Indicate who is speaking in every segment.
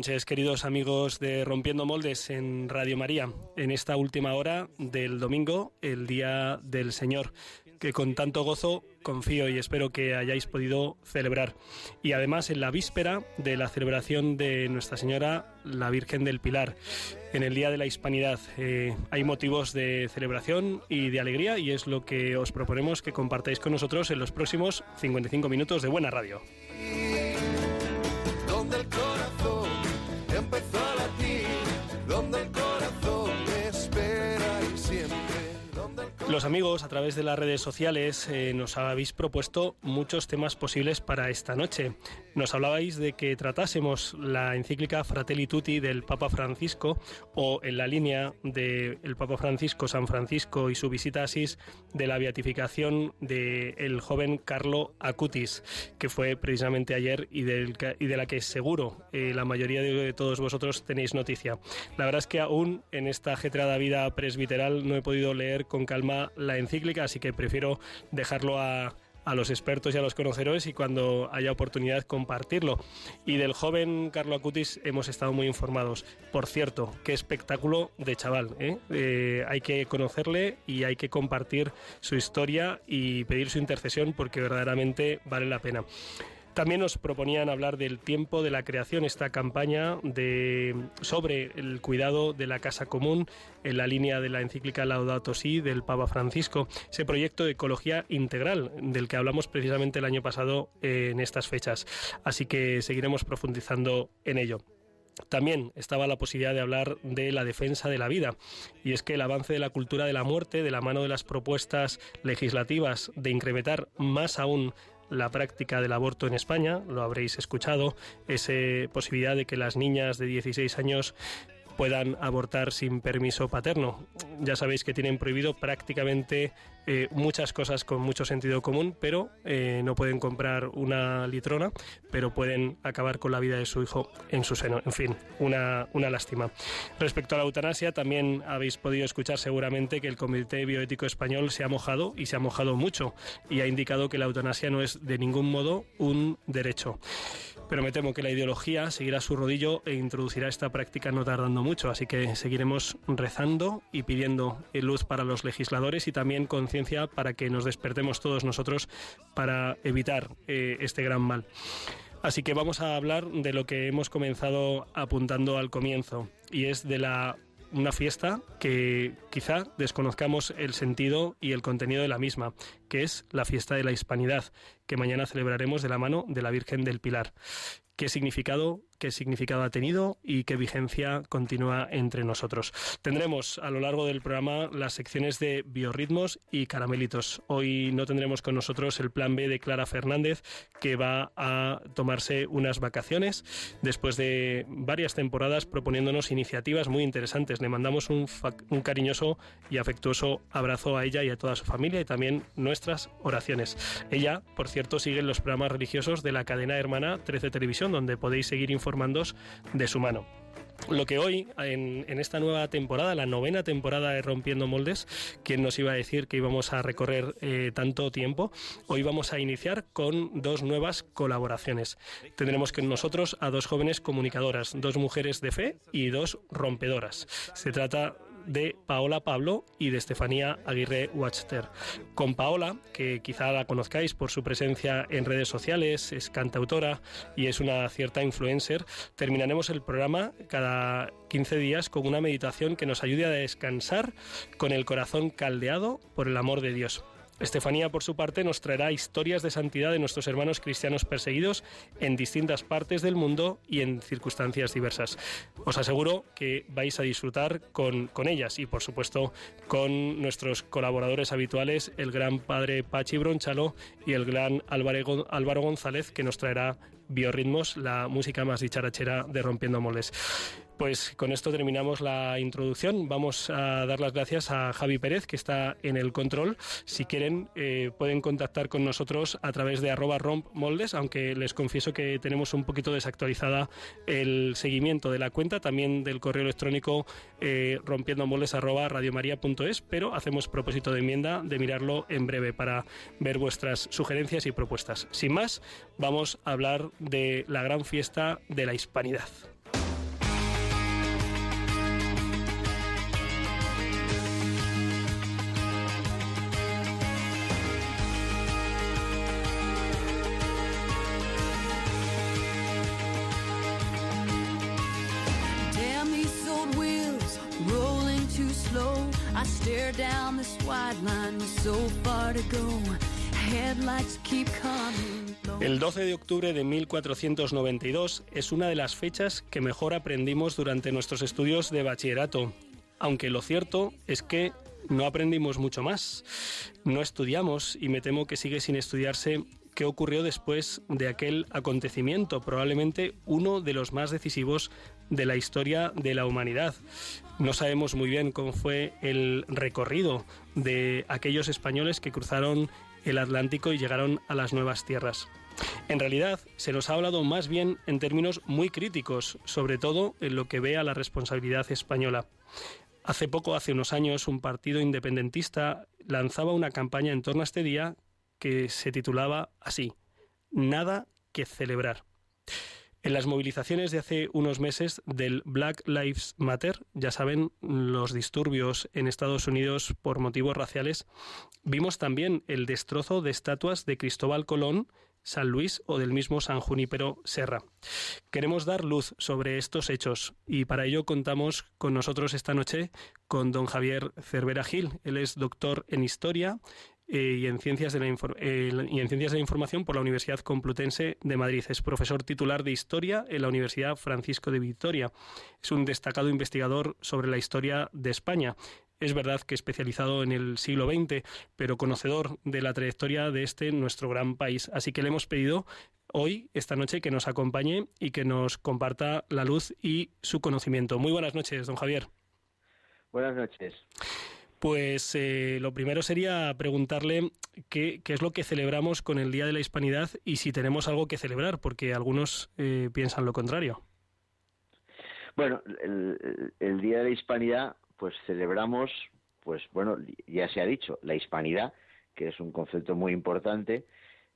Speaker 1: Noches, queridos amigos de Rompiendo Moldes en Radio María, en esta última hora del domingo, el Día del Señor, que con tanto gozo confío y espero que hayáis podido celebrar. Y además en la víspera de la celebración de Nuestra Señora, la Virgen del Pilar, en el Día de la Hispanidad. Eh, hay motivos de celebración y de alegría y es lo que os proponemos que compartáis con nosotros en los próximos 55 minutos de Buena Radio. Los amigos a través de las redes sociales eh, nos habéis propuesto muchos temas posibles para esta noche. Nos hablabais de que tratásemos la encíclica Fratelli Tutti del Papa Francisco o en la línea del Papa Francisco, San Francisco y su visita a Asís de la beatificación del joven Carlo Acutis, que fue precisamente ayer y, del y de la que seguro eh, la mayoría de todos vosotros tenéis noticia. La verdad es que aún en esta ajetreada vida presbiteral no he podido leer con calma la encíclica, así que prefiero dejarlo a, a los expertos y a los conocedores y cuando haya oportunidad compartirlo. Y del joven Carlo Acutis hemos estado muy informados. Por cierto, qué espectáculo de chaval. ¿eh? Eh, hay que conocerle y hay que compartir su historia y pedir su intercesión porque verdaderamente vale la pena. También nos proponían hablar del tiempo de la creación, esta campaña de, sobre el cuidado de la casa común en la línea de la encíclica Laudato Si del Papa Francisco, ese proyecto de ecología integral del que hablamos precisamente el año pasado en estas fechas. Así que seguiremos profundizando en ello. También estaba la posibilidad de hablar de la defensa de la vida, y es que el avance de la cultura de la muerte, de la mano de las propuestas legislativas de incrementar más aún la práctica del aborto en España, lo habréis escuchado, esa posibilidad de que las niñas de 16 años puedan abortar sin permiso paterno. Ya sabéis que tienen prohibido prácticamente eh, muchas cosas con mucho sentido común, pero eh, no pueden comprar una litrona, pero pueden acabar con la vida de su hijo en su seno. En fin, una, una lástima. Respecto a la eutanasia, también habéis podido escuchar seguramente que el Comité Bioético Español se ha mojado y se ha mojado mucho y ha indicado que la eutanasia no es de ningún modo un derecho. Pero me temo que la ideología seguirá su rodillo e introducirá esta práctica no tardando mucho, así que seguiremos rezando y pidiendo luz para los legisladores y también conciencia para que nos despertemos todos nosotros para evitar eh, este gran mal. Así que vamos a hablar de lo que hemos comenzado apuntando al comienzo, y es de la una fiesta que quizá desconozcamos el sentido y el contenido de la misma, que es la fiesta de la Hispanidad, que mañana celebraremos de la mano de la Virgen del Pilar. ¿Qué significado, qué significado ha tenido y qué vigencia continúa entre nosotros? Tendremos a lo largo del programa las secciones de biorritmos y caramelitos. Hoy no tendremos con nosotros el plan B de Clara Fernández, que va a tomarse unas vacaciones después de varias temporadas proponiéndonos iniciativas muy interesantes. Le mandamos un, cariñoso y afectuoso abrazo a ella y a toda su familia y también nuestras oraciones. Ella, por cierto, sigue en los programas religiosos de la cadena hermana 13 Televisión, donde podéis seguir informándoos de su mano. Lo que hoy, en, esta nueva temporada, la novena temporada de Rompiendo Moldes, ¿quién nos iba a decir que íbamos a recorrer eh, tanto tiempo? Hoy vamos a iniciar con dos nuevas colaboraciones. Tendremos con nosotros a dos jóvenes comunicadoras, dos mujeres de fe y dos rompedoras. Se trata de Paola Pablo y de Estefanía Aguirre Wachter. Con Paola, que quizá la conozcáis por su presencia en redes sociales, es cantautora y es una cierta influencer, terminaremos el programa cada 15 días con una meditación que nos ayude a descansar con el corazón caldeado por el amor de Dios. Estefanía, por su parte, nos traerá historias de santidad de nuestros hermanos cristianos perseguidos en distintas partes del mundo y en circunstancias diversas. Os aseguro que vais a disfrutar con, con ellas y, por supuesto, con nuestros colaboradores habituales, el gran padre Pachi Bronchalo y el gran Álvaro, González, que nos traerá Biorritmos, la música más dicharachera de Rompiendo Moles. Pues con esto terminamos la introducción. Vamos a dar las gracias a Javi Pérez, que está en el control. Si quieren, eh, pueden contactar con nosotros a través de arroba rompmoldes, aunque les confieso que tenemos un poquito desactualizada el seguimiento de la cuenta, también del correo electrónico eh, rompiendo moldes arroba radiomaria.es, pero hacemos propósito de enmienda de mirarlo en breve para ver vuestras sugerencias y propuestas. Sin más, vamos a hablar de la gran fiesta de la hispanidad. El 12 de octubre de 1492 es una de las fechas que mejor aprendimos durante nuestros estudios de bachillerato, aunque lo cierto es que no aprendimos mucho más. No estudiamos y me temo que sigue sin estudiarse. Qué ocurrió después de aquel acontecimiento, probablemente uno de los más decisivos de la historia de la humanidad. No sabemos muy bien cómo fue el recorrido de aquellos españoles que cruzaron el Atlántico y llegaron a las nuevas tierras. En realidad, se nos ha hablado más bien en términos muy críticos, sobre todo en lo que ve a la responsabilidad española. Hace poco, hace unos años, un partido independentista lanzaba una campaña en torno a este día que se titulaba así, Nada que celebrar. En las movilizaciones de hace unos meses del Black Lives Matter, ya saben, los disturbios en Estados Unidos por motivos raciales, vimos también el destrozo de estatuas de Cristóbal Colón, San Luis o del mismo San Junípero Serra. Queremos dar luz sobre estos hechos y para ello contamos con nosotros esta noche con don Javier Cervera Gil. Él es doctor en Historia eh, y, en ciencias de la eh, y en Ciencias de la Información por la Universidad Complutense de Madrid. Es profesor titular de Historia en la Universidad Francisco de Vitoria. Es un destacado investigador sobre la historia de España. Es verdad que especializado en el siglo XX, pero conocedor de la trayectoria de este nuestro gran país. Así que le hemos pedido hoy, esta noche, que nos acompañe y que nos comparta la luz y su conocimiento. Muy buenas noches, don Javier.
Speaker 2: Buenas noches.
Speaker 1: Pues eh, lo primero sería preguntarle qué, es lo que celebramos con el Día de la Hispanidad y si tenemos algo que celebrar, porque algunos eh, piensan lo contrario.
Speaker 2: Bueno, el, Día de la Hispanidad, pues celebramos, pues bueno, ya se ha dicho, la hispanidad, que es un concepto muy importante,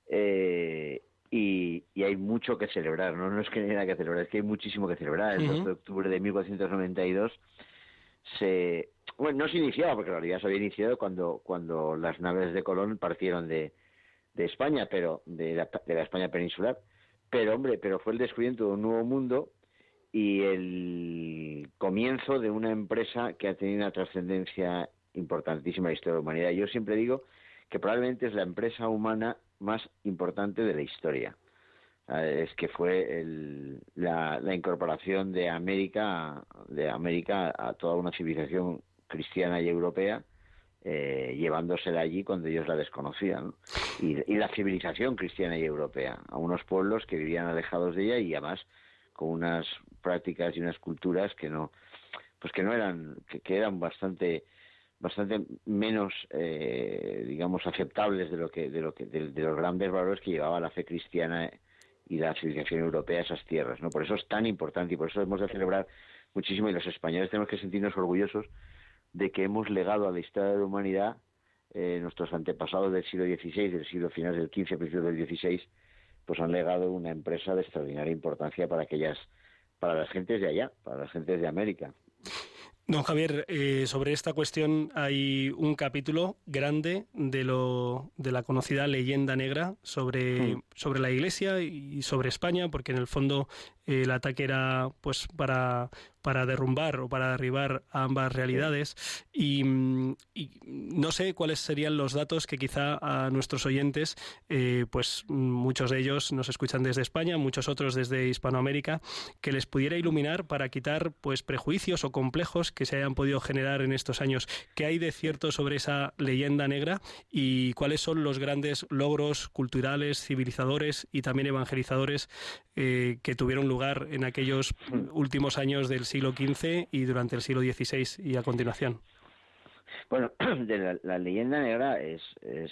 Speaker 2: eh, y, hay mucho que celebrar, ¿no? no es que haya nada que celebrar, es que hay muchísimo que celebrar. El 2 de octubre de 1492 se bueno, no se iniciaba, porque en realidad se había iniciado cuando, cuando las naves de Colón partieron de, España, pero de la, de la España peninsular. Pero, hombre, pero fue el descubrimiento de un nuevo mundo y el comienzo de una empresa que ha tenido una trascendencia importantísima en la historia de la humanidad. Yo siempre digo que probablemente es la empresa humana más importante de la historia. Es que fue la, la, incorporación de América, de América a toda una civilización cristiana y europea, eh, llevándosela allí cuando ellos la desconocían. Y, la civilización cristiana y europea, a unos pueblos que vivían alejados de ella y además con unas prácticas y unas culturas que no, pues que no eran, que, eran bastante bastante menos eh, digamos aceptables de lo que de lo que de, los grandes valores que llevaba la fe cristiana y la civilización europea esas tierras no por eso es tan importante y por eso hemos de celebrar muchísimo y los españoles tenemos que sentirnos orgullosos de que hemos legado a la historia de la humanidad eh, nuestros antepasados del siglo XVI, del siglo final del XV, principios del XVI, pues han legado una empresa de extraordinaria importancia para aquellas, para las gentes de allá, para las gentes de América.
Speaker 1: Don Javier, eh, sobre esta cuestión hay un capítulo grande de lo de la conocida leyenda negra sobre, hmm. sobre la Iglesia y sobre España, porque en el fondo el ataque era pues para para derrumbar o para derribar ambas realidades y, no sé cuáles serían los datos que quizá a nuestros oyentes, eh, pues muchos de ellos nos escuchan desde España, muchos otros desde Hispanoamérica, que les pudiera iluminar para quitar pues prejuicios o complejos que se hayan podido generar en estos años. ¿Qué hay de cierto sobre esa leyenda negra y cuáles son los grandes logros culturales, civilizadores y también evangelizadores eh, que tuvieron lugar lugar en aquellos últimos años del siglo XV y durante el siglo XVI y a continuación.
Speaker 2: Bueno, de la, leyenda negra es, es,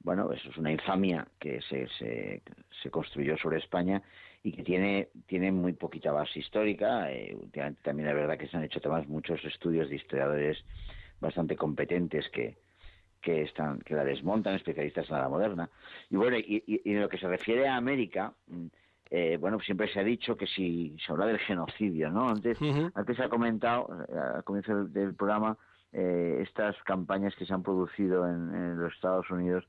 Speaker 2: bueno, eso es una infamia que se, se, se, construyó sobre España y que tiene, tiene muy poquita base histórica. Eh, últimamente también es verdad que se han hecho además muchos estudios de historiadores bastante competentes que, que están que la desmontan especialistas en la moderna y bueno y, y, en lo que se refiere a América mm, eh, bueno siempre se ha dicho que si se habla del genocidio no antes antes se ha comentado eh, al comienzo del, programa eh, estas campañas que se han producido en, en, los Estados Unidos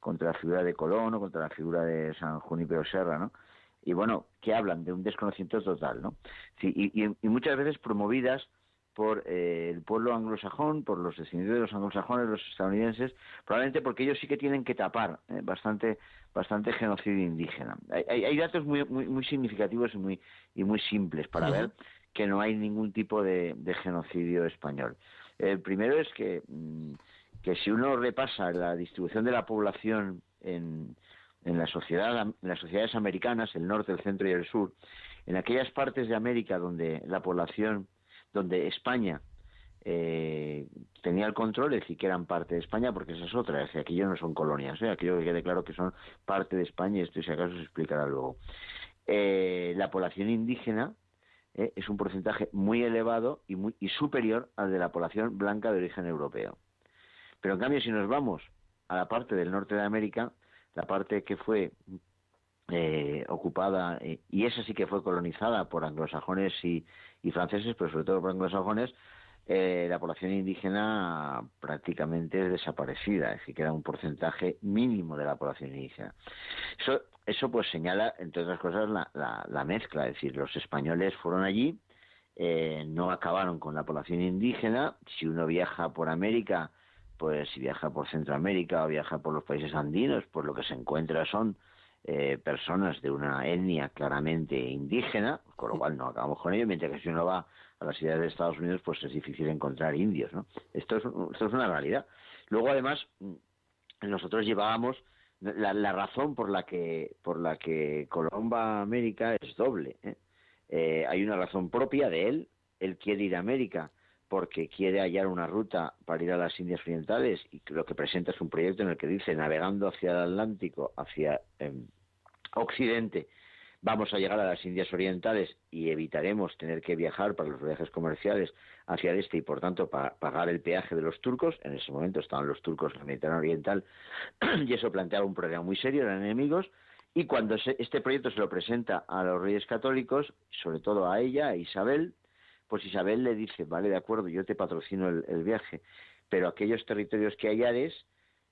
Speaker 2: contra la figura de Colón o contra la figura de San Junípero Serra no y bueno que hablan de un desconocimiento total no sí, y, y muchas veces promovidas por eh, el pueblo anglosajón, por los descendientes de los anglosajones, los estadounidenses, probablemente porque ellos sí que tienen que tapar eh, bastante bastante genocidio indígena. Hay, hay datos muy, muy, muy significativos y muy y muy simples para ver que no hay ningún tipo de, de, genocidio español. El primero es que mm, que si uno repasa la distribución de la población en, en la sociedad en las sociedades americanas, el norte, el centro y el sur, en aquellas partes de América donde la población donde España eh, tenía el control, es que eran parte de España, porque esa es otra, es decir, aquello no son colonias, ¿eh? aquello que quede claro que son parte de España, esto si acaso se explicará luego. Eh, la población indígena eh, es un porcentaje muy elevado y, muy, y superior al de la población blanca de origen europeo. Pero en cambio, si nos vamos a la parte del norte de América, la parte que fue eh, ocupada, y esa sí que fue colonizada por anglosajones y, y franceses, pero sobre todo por anglosajones, eh, la población indígena prácticamente es desaparecida, es decir, queda un porcentaje mínimo de la población indígena. Eso, eso pues señala, entre otras cosas, la, la, la mezcla, es decir, los españoles fueron allí, eh, no acabaron con la población indígena, si uno viaja por América, pues si viaja por Centroamérica o viaja por los países andinos, pues lo que se encuentra son eh, personas de una etnia claramente indígena, con lo cual no acabamos con ello, mientras que si uno va a las ciudades de Estados Unidos, pues es difícil encontrar indios, ¿no? Esto es, esto es una realidad. Luego, además, nosotros llevábamos la, la razón por la que por la que Colón va a América es doble. ¿eh? Eh, hay una razón propia de él, él quiere ir a América porque quiere hallar una ruta para ir a las Indias Orientales y lo que presenta es un proyecto en el que dice navegando hacia el Atlántico, hacia eh, Occidente, vamos a llegar a las Indias Orientales y evitaremos tener que viajar para los viajes comerciales hacia el este y por tanto pa pagar el peaje de los turcos. En ese momento estaban los turcos en el Mediterráneo Oriental y eso planteaba un problema muy serio, eran enemigos. Y cuando se, este proyecto se lo presenta a los reyes católicos, sobre todo a ella, a Isabel, pues Isabel le dice, vale, de acuerdo, yo te patrocino el, el viaje, pero aquellos territorios que hallares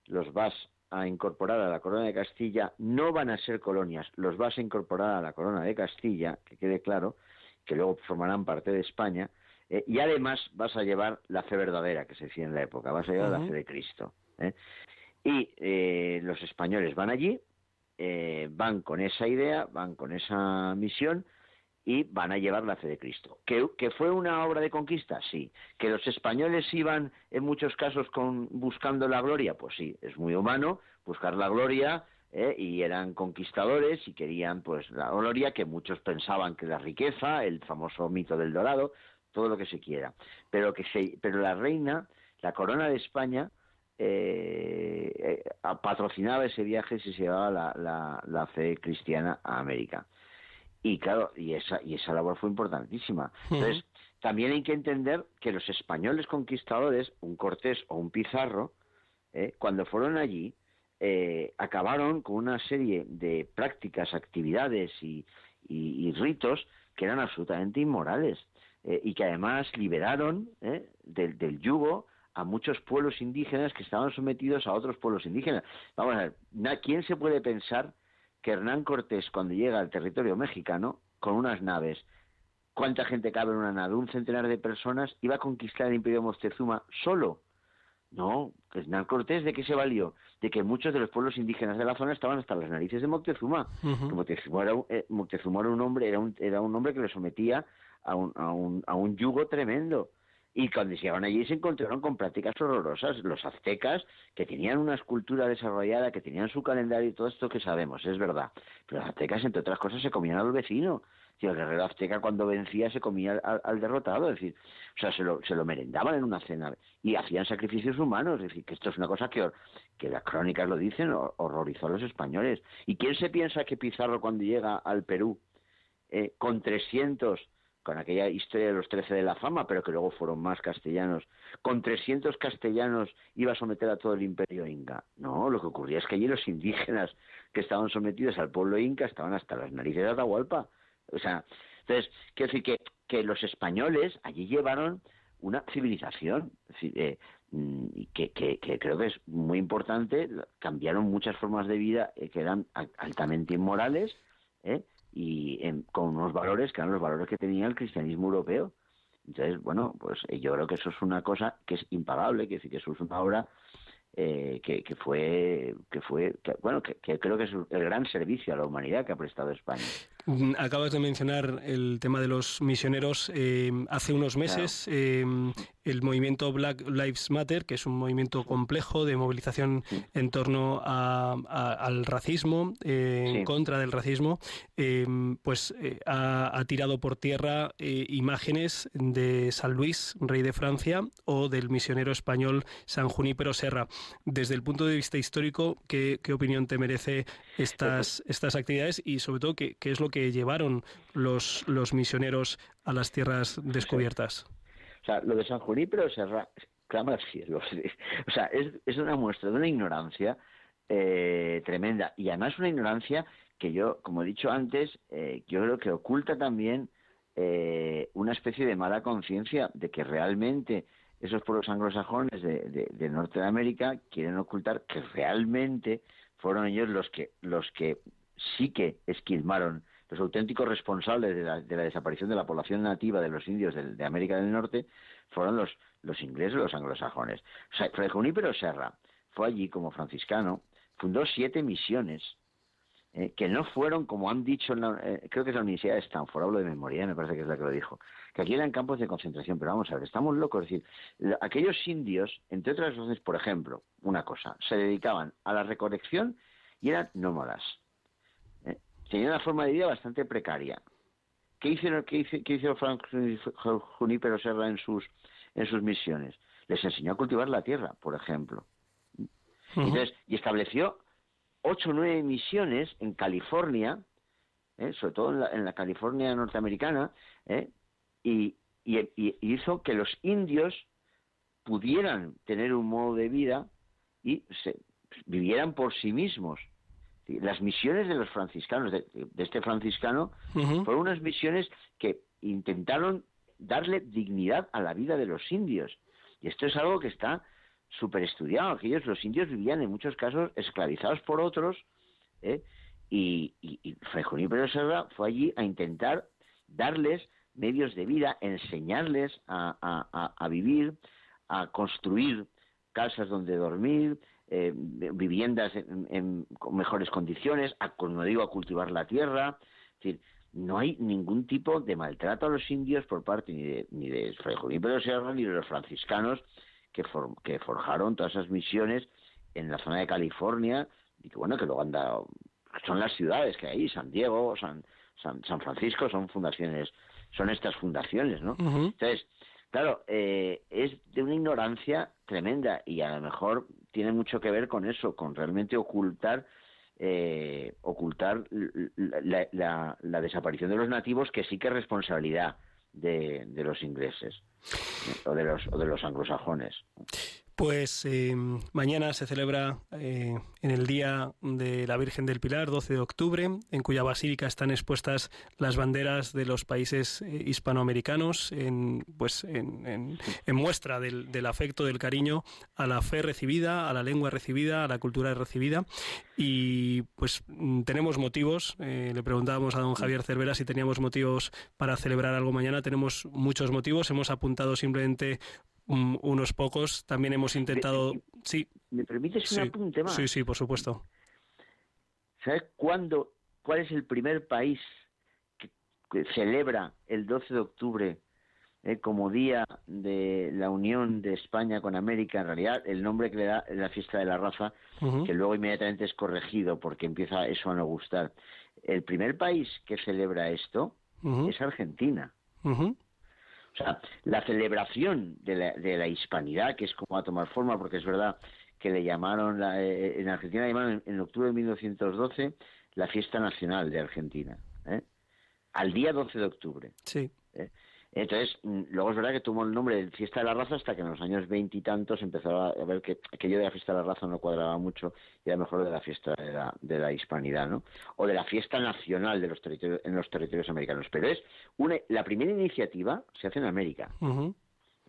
Speaker 2: los vas a incorporar a la corona de Castilla no van a ser colonias, los vas a incorporar a la corona de Castilla, que quede claro, que luego formarán parte de España, eh, y además vas a llevar la fe verdadera que se decía en la época, vas a llevar uh -huh. la fe de Cristo. ¿eh? Y eh, los españoles van allí, van con esa idea, van con esa misión, y van a llevar la fe de Cristo. ¿Que, ¿Que, fue una obra de conquista? Sí. ¿Que los españoles iban en muchos casos con, buscando la gloria? Pues sí, es muy humano buscar la gloria ¿eh? y eran conquistadores y querían pues la gloria que muchos pensaban que la riqueza, el famoso mito del dorado, todo lo que se quiera. Pero, que se, pero la reina, la corona de España, eh, eh, patrocinaba ese viaje si se llevaba la fe cristiana a América. Y claro, y esa, y esa labor fue importantísima. Entonces, también hay que entender que los españoles conquistadores, un Cortés o un Pizarro, eh, cuando fueron allí, eh, acabaron con una serie de prácticas, actividades y, y, y ritos que eran absolutamente inmorales eh, y que además liberaron eh, del, del yugo a muchos pueblos indígenas que estaban sometidos a otros pueblos indígenas. Vamos a ver, ¿quién se puede pensar que Hernán Cortés, cuando llega al territorio mexicano, con unas naves, ¿cuánta gente cabe en una nave? Un centenar de personas, iba a conquistar el imperio Moctezuma solo. No, Hernán Cortés, ¿de qué se valió? De que muchos de los pueblos indígenas de la zona estaban hasta las narices de Moctezuma. Uh -huh. Moctezuma, era, eh, Moctezuma era un hombre, era un, era un hombre que le sometía a un, a un, a un yugo tremendo. Y cuando llegaron allí se encontraron con prácticas horrorosas. Los aztecas, que tenían una escultura desarrollada, que tenían su calendario y todo esto que sabemos, es verdad. Pero los aztecas, entre otras cosas, se comían al vecino. el guerrero azteca cuando vencía se comía al, derrotado, es decir, o sea, se lo, se lo merendaban en una cena y hacían sacrificios humanos, es decir, que esto es una cosa que, que las crónicas lo dicen, horrorizó a los españoles. ¿Y quién se piensa que Pizarro cuando llega al Perú eh, con 300 con aquella historia de los trece de la fama, pero que luego fueron más castellanos, con 300 castellanos iba a someter a todo el imperio inca. No, lo que ocurría es que allí los indígenas que estaban sometidos al pueblo inca estaban hasta las narices de Atahualpa. O sea, entonces, quiero decir que, que los españoles allí llevaron una civilización, eh, mm, que, que, que, creo que es muy importante, cambiaron muchas formas de vida eh, que eran altamente inmorales, ¿eh? Y con unos valores que eran los valores que tenía el cristianismo europeo. Entonces, bueno, pues eh, yo creo que eso es una cosa que es impagable, que, que eso es una obra eh, que, que, fue, que fue bueno, que, creo que es el gran servicio a la humanidad que ha prestado España.
Speaker 1: Mm, acabas de mencionar el tema de los misioneros. Eh, hace unos meses el movimiento Black Lives Matter, que es un movimiento complejo de movilización en torno al racismo, eh, en contra del racismo, em, pues eh, ha, tirado por tierra eh, imágenes de San Luis, rey de Francia, o del misionero español San Junípero Serra. Desde el punto de vista histórico, ¿qué, opinión te merece estas, estas actividades y sobre todo qué, qué es lo que llevaron los, los misioneros a las tierras descubiertas?
Speaker 2: O sea, lo de San Junípero se clama al cielo. O sea, es, es una muestra de una ignorancia eh, tremenda. Y además una ignorancia que yo, como he dicho antes, eh, yo creo que oculta también eh, una especie de mala conciencia de que realmente esos pueblos anglosajones de, de, Norte de América quieren ocultar que realmente fueron ellos los que, los que sí que esquilmaron los auténticos responsables de la, desaparición de la población nativa de los indios de, América del Norte fueron los, ingleses los anglosajones. O Fray Junípero Serra fue allí como franciscano, fundó siete misiones, eh, que no fueron, como han dicho, eh, creo que es la Universidad de Stanford, hablo de memoria, me parece que es la que lo dijo, que aquí eran campos de concentración, pero vamos a ver, estamos locos, es decir, aquellos indios, entre otras cosas, por ejemplo, una cosa, se dedicaban a la recolección y eran nómadas tenía una forma de vida bastante precaria. ¿Qué hicieron, qué hizo, qué hizo Frank Junípero Serra en sus, en sus misiones? Les enseñó a cultivar la tierra, por ejemplo. Entonces, y estableció ocho o nueve misiones en California, ¿eh? sobre todo en la, en la, California norteamericana, ¿eh? y, y, y, hizo que los indios pudieran tener un modo de vida y se, vivieran por sí mismos. Las misiones de los franciscanos, de, este franciscano, fueron unas misiones que intentaron darle dignidad a la vida de los indios. Y esto es algo que está súper estudiado. Aquellos, los indios vivían en muchos casos esclavizados por otros, ¿eh? y, y, y Fray Serra fue allí a intentar darles medios de vida, enseñarles a, a vivir, a construir casas donde dormir, eh, viviendas en, con mejores condiciones, a, como digo, a cultivar la tierra. Es decir, no hay ningún tipo de maltrato a los indios por parte ni de, ni de Fray Junípero Serra ni de los franciscanos que, que forjaron todas esas misiones en la zona de California y que bueno que luego han dado son las ciudades que hay San Diego San San, San Francisco son fundaciones son estas fundaciones no entonces claro eh, es de una ignorancia tremenda y a lo mejor tiene mucho que ver con eso, con realmente ocultar eh, ocultar la, desaparición de los nativos, que sí que es responsabilidad de, de los ingleses o de los, o de los anglosajones.
Speaker 1: Pues eh, mañana se celebra eh, en el Día de la Virgen del Pilar, 12 de octubre, en cuya basílica están expuestas las banderas de los países eh, hispanoamericanos, en, pues en, muestra del, afecto, del cariño a la fe recibida, a la lengua recibida, a la cultura recibida. Y pues mm, tenemos motivos. le preguntábamos a don Javier Cervera si teníamos motivos para celebrar algo mañana. Tenemos muchos motivos. Hemos apuntado simplemente unos pocos. También hemos intentado. Sí.
Speaker 2: ¿Me permites un apunte más?
Speaker 1: Sí, sí, por supuesto.
Speaker 2: ¿Sabes cuándo, cuál es el primer país que, celebra el 12 de octubre eh, como día de la unión de España con América? En realidad, el nombre que le da es la fiesta de la raza, que luego inmediatamente es corregido porque empieza eso a no gustar. El primer país que celebra esto es Argentina. O sea, la celebración de la, de la hispanidad, que es como a tomar forma, porque es verdad que le llamaron, eh, en Argentina le llamaron en, octubre de 1912 la fiesta nacional de Argentina, ¿eh? al día 12 de octubre.
Speaker 1: Sí.
Speaker 2: ¿eh? Entonces, mm, luego es verdad que tuvo el nombre de Fiesta de la Raza hasta que en los años veintitantos empezaba a ver que aquello de la Fiesta de la Raza no cuadraba mucho y era mejor de la Fiesta de la, de la Hispanidad, ¿no? O de la Fiesta Nacional de los territorios, en los territorios americanos. Pero es una, la primera iniciativa se hace en América.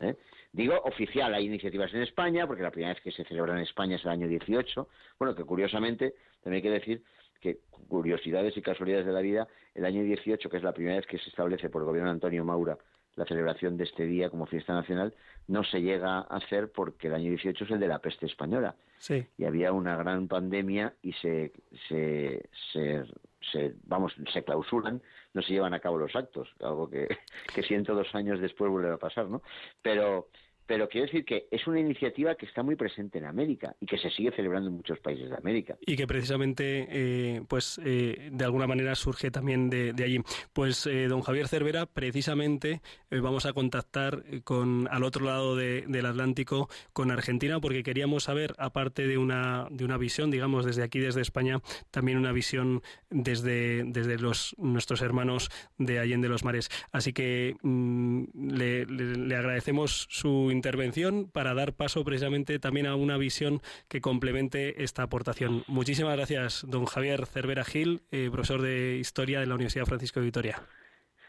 Speaker 2: ¿eh? Digo oficial, hay iniciativas en España, porque la primera vez que se celebra en España es el año 18. Bueno, que curiosamente, también hay que decir que curiosidades y casualidades de la vida, el año 18, que es la primera vez que se establece por el gobierno de Antonio Maura la celebración de este día como fiesta nacional no se llega a hacer porque el año 18 es el de la peste española.
Speaker 1: Sí.
Speaker 2: Y había una gran pandemia y se, se, se, vamos, se clausuran, no se llevan a cabo los actos, algo que, que 102 años después vuelve a pasar, ¿no? Pero pero quiero decir que es una iniciativa que está muy presente en América y que se sigue celebrando en muchos países de América.
Speaker 1: Y que precisamente, eh, pues, eh, de alguna manera surge también de, allí. Pues, eh, don Javier Cervera, precisamente vamos a contactar con al otro lado del Atlántico con Argentina porque queríamos saber, aparte de una, de una visión, digamos, desde aquí, desde España, también una visión desde, desde los, nuestros hermanos de Allende los Mares. Así que mm, le, le agradecemos su intervención para dar paso precisamente también a una visión que complemente esta aportación. Muchísimas gracias, don Javier Cervera Gil, eh, profesor de Historia de la Universidad Francisco de Vitoria.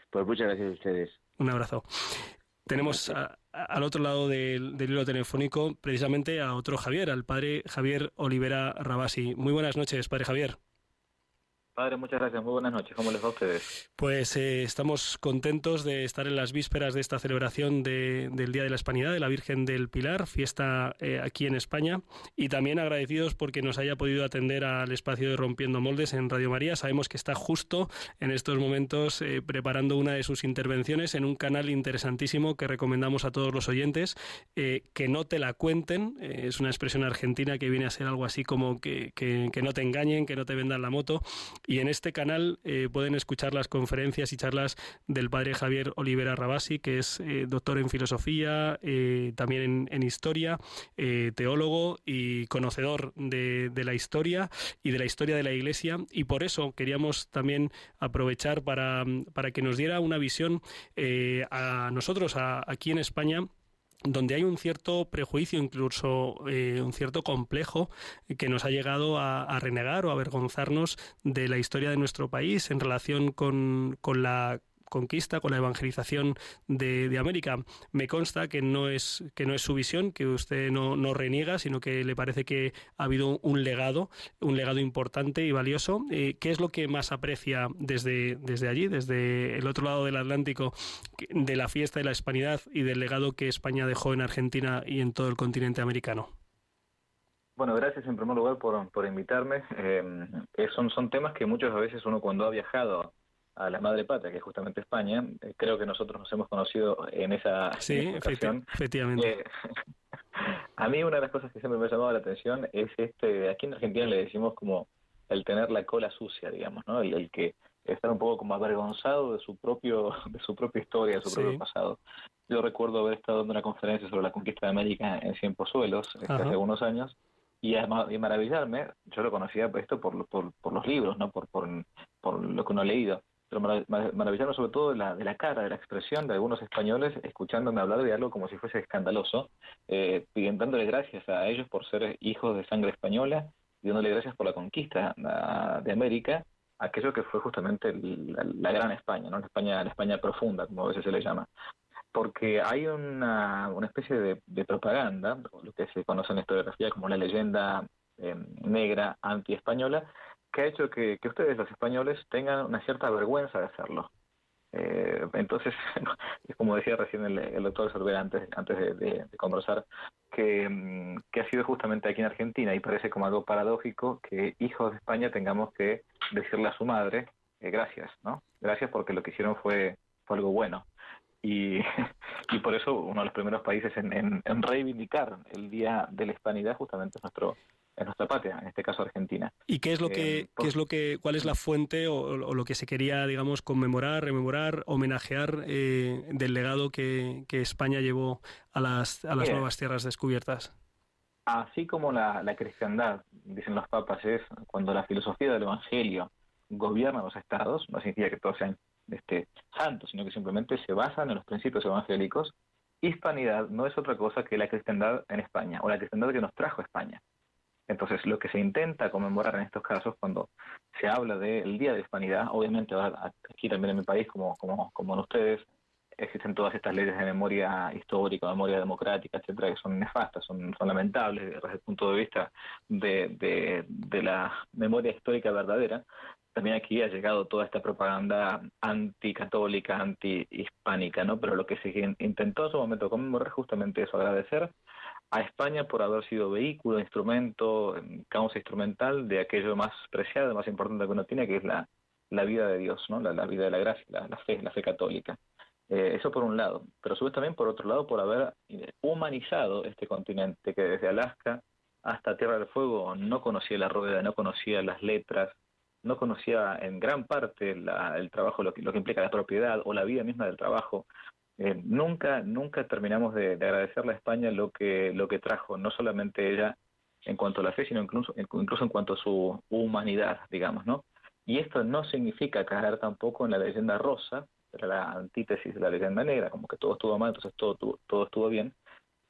Speaker 2: Pues muchas gracias a ustedes.
Speaker 1: Un abrazo. Tenemos al otro lado del, del, hilo telefónico precisamente a otro Javier, al padre Javier Olivera Rabasi. Muy buenas noches, padre Javier.
Speaker 3: Padre, muchas gracias. Muy buenas noches. ¿Cómo les va a ustedes?
Speaker 1: Pues eh, estamos contentos de estar en las vísperas de esta celebración del Día de la Hispanidad, de la Virgen del Pilar, fiesta eh, aquí en España, y también agradecidos porque nos haya podido atender al espacio de Rompiendo Moldes en Radio María. Sabemos que está justo en estos momentos eh, preparando una de sus intervenciones en un canal interesantísimo que recomendamos a todos los oyentes, que no te la cuenten. es una expresión argentina que viene a ser algo así como que, que no te engañen, que no te vendan la moto y en este canal eh, pueden escuchar las conferencias y charlas del padre Javier Olivera Rabasi, que es eh, doctor en filosofía, eh, también en, historia, teólogo y conocedor de, la historia y de la historia de la Iglesia. Y por eso queríamos también aprovechar para, para que nos diera una visión a nosotros, aquí en España, donde hay un cierto prejuicio, incluso eh, un cierto complejo que nos ha llegado a, renegar o a avergonzarnos de la historia de nuestro país en relación con, con la conquista, con la evangelización de, América. Me consta que no es que no es su visión, que usted no, no, reniega, sino que le parece que ha habido un legado, un legado importante y valioso. Eh, ¿Qué es lo que más aprecia desde, desde allí, desde el otro lado del Atlántico, de la fiesta de la hispanidad y del legado que España dejó en Argentina y en todo el continente americano?
Speaker 3: Bueno, gracias en primer lugar por, por invitarme. Eh, son, son temas que muchas veces uno cuando ha viajado a la madre patria, que es justamente España. Eh, creo que nosotros nos hemos conocido en esa,
Speaker 1: sí, efectivamente.
Speaker 3: Eh, a mí una de las cosas que siempre me ha llamado la atención es este, aquí en Argentina le decimos como el tener la cola sucia, digamos, ¿no? El, que estar un poco como avergonzado de su propio de su propia historia, de su propio pasado. Yo recuerdo haber estado en una conferencia sobre la conquista de América en Cien Pozuelos este, hace algunos años y, y maravillarme, yo lo conocía esto por, por, por los libros, no por, por, por lo que uno ha leído pero maravillarme sobre todo de la, de la cara, de la expresión de algunos españoles escuchándome hablar de algo como si fuese escandaloso, eh, dándole gracias a ellos por ser hijos de sangre española y dándole gracias por la conquista de América, aquello que fue justamente la, gran España, ¿no? la España, la España profunda, como a veces se le llama. Porque hay una, una especie de, propaganda, lo que se conoce en la historiografía como la leyenda eh, negra anti-española, que ha hecho que, ustedes, los españoles, tengan una cierta vergüenza de hacerlo. Eh, entonces, es como decía recién el, doctor Cervera antes, antes de, conversar, mm, que, ha sido justamente aquí en Argentina y parece como algo paradójico que hijos de España tengamos que decirle a su madre eh, gracias, ¿no? Gracias porque lo que hicieron fue, algo bueno. Y, y por eso uno de los primeros países en, en reivindicar el Día de la Hispanidad justamente es nuestro, en nuestra patria, en este caso Argentina.
Speaker 1: ¿Y qué es lo que, eh, qué es lo que, cuál es la fuente o, lo que se quería, digamos, conmemorar, rememorar, homenajear eh, del legado que, España llevó a las, a las nuevas tierras descubiertas?
Speaker 3: Así como la, la cristiandad, dicen los papas, es cuando la filosofía del Evangelio gobierna los estados, no significa que todos sean este, santos, sino que simplemente se basan en los principios evangélicos, hispanidad no es otra cosa que la cristiandad en España, o la cristiandad que nos trajo a España. Entonces, lo que se intenta conmemorar en estos casos, cuando se habla del Día de Hispanidad, obviamente aquí también en mi país, como, como, como en ustedes, existen todas estas leyes de memoria histórica, memoria democrática, etcétera, que son nefastas, son, lamentables desde el punto de vista de la memoria histórica verdadera, también aquí ha llegado toda esta propaganda anticatólica, anti-hispánica, ¿no? Pero lo que se intentó en su momento conmemorar justamente eso, agradecer a España por haber sido vehículo, instrumento, causa instrumental de aquello más preciado, más importante que uno tiene, que es la, la vida de Dios, ¿no? La, vida de la gracia, la, fe, la fe católica. Eh, eso por un lado, pero a su vez también por otro lado por haber humanizado este continente que desde Alaska hasta Tierra del Fuego no conocía la rueda, no conocía las letras, no conocía en gran parte el trabajo, lo que, lo que implica la propiedad o la vida misma del trabajo. Eh, nunca, nunca terminamos de, agradecerle a España lo que, lo que trajo, no solamente ella en cuanto a la fe, sino incluso, incluso en cuanto a su humanidad, digamos, ¿no? Y esto no significa caer tampoco en la leyenda rosa, era la antítesis de la leyenda negra, como que todo estuvo mal, entonces todo, todo estuvo bien,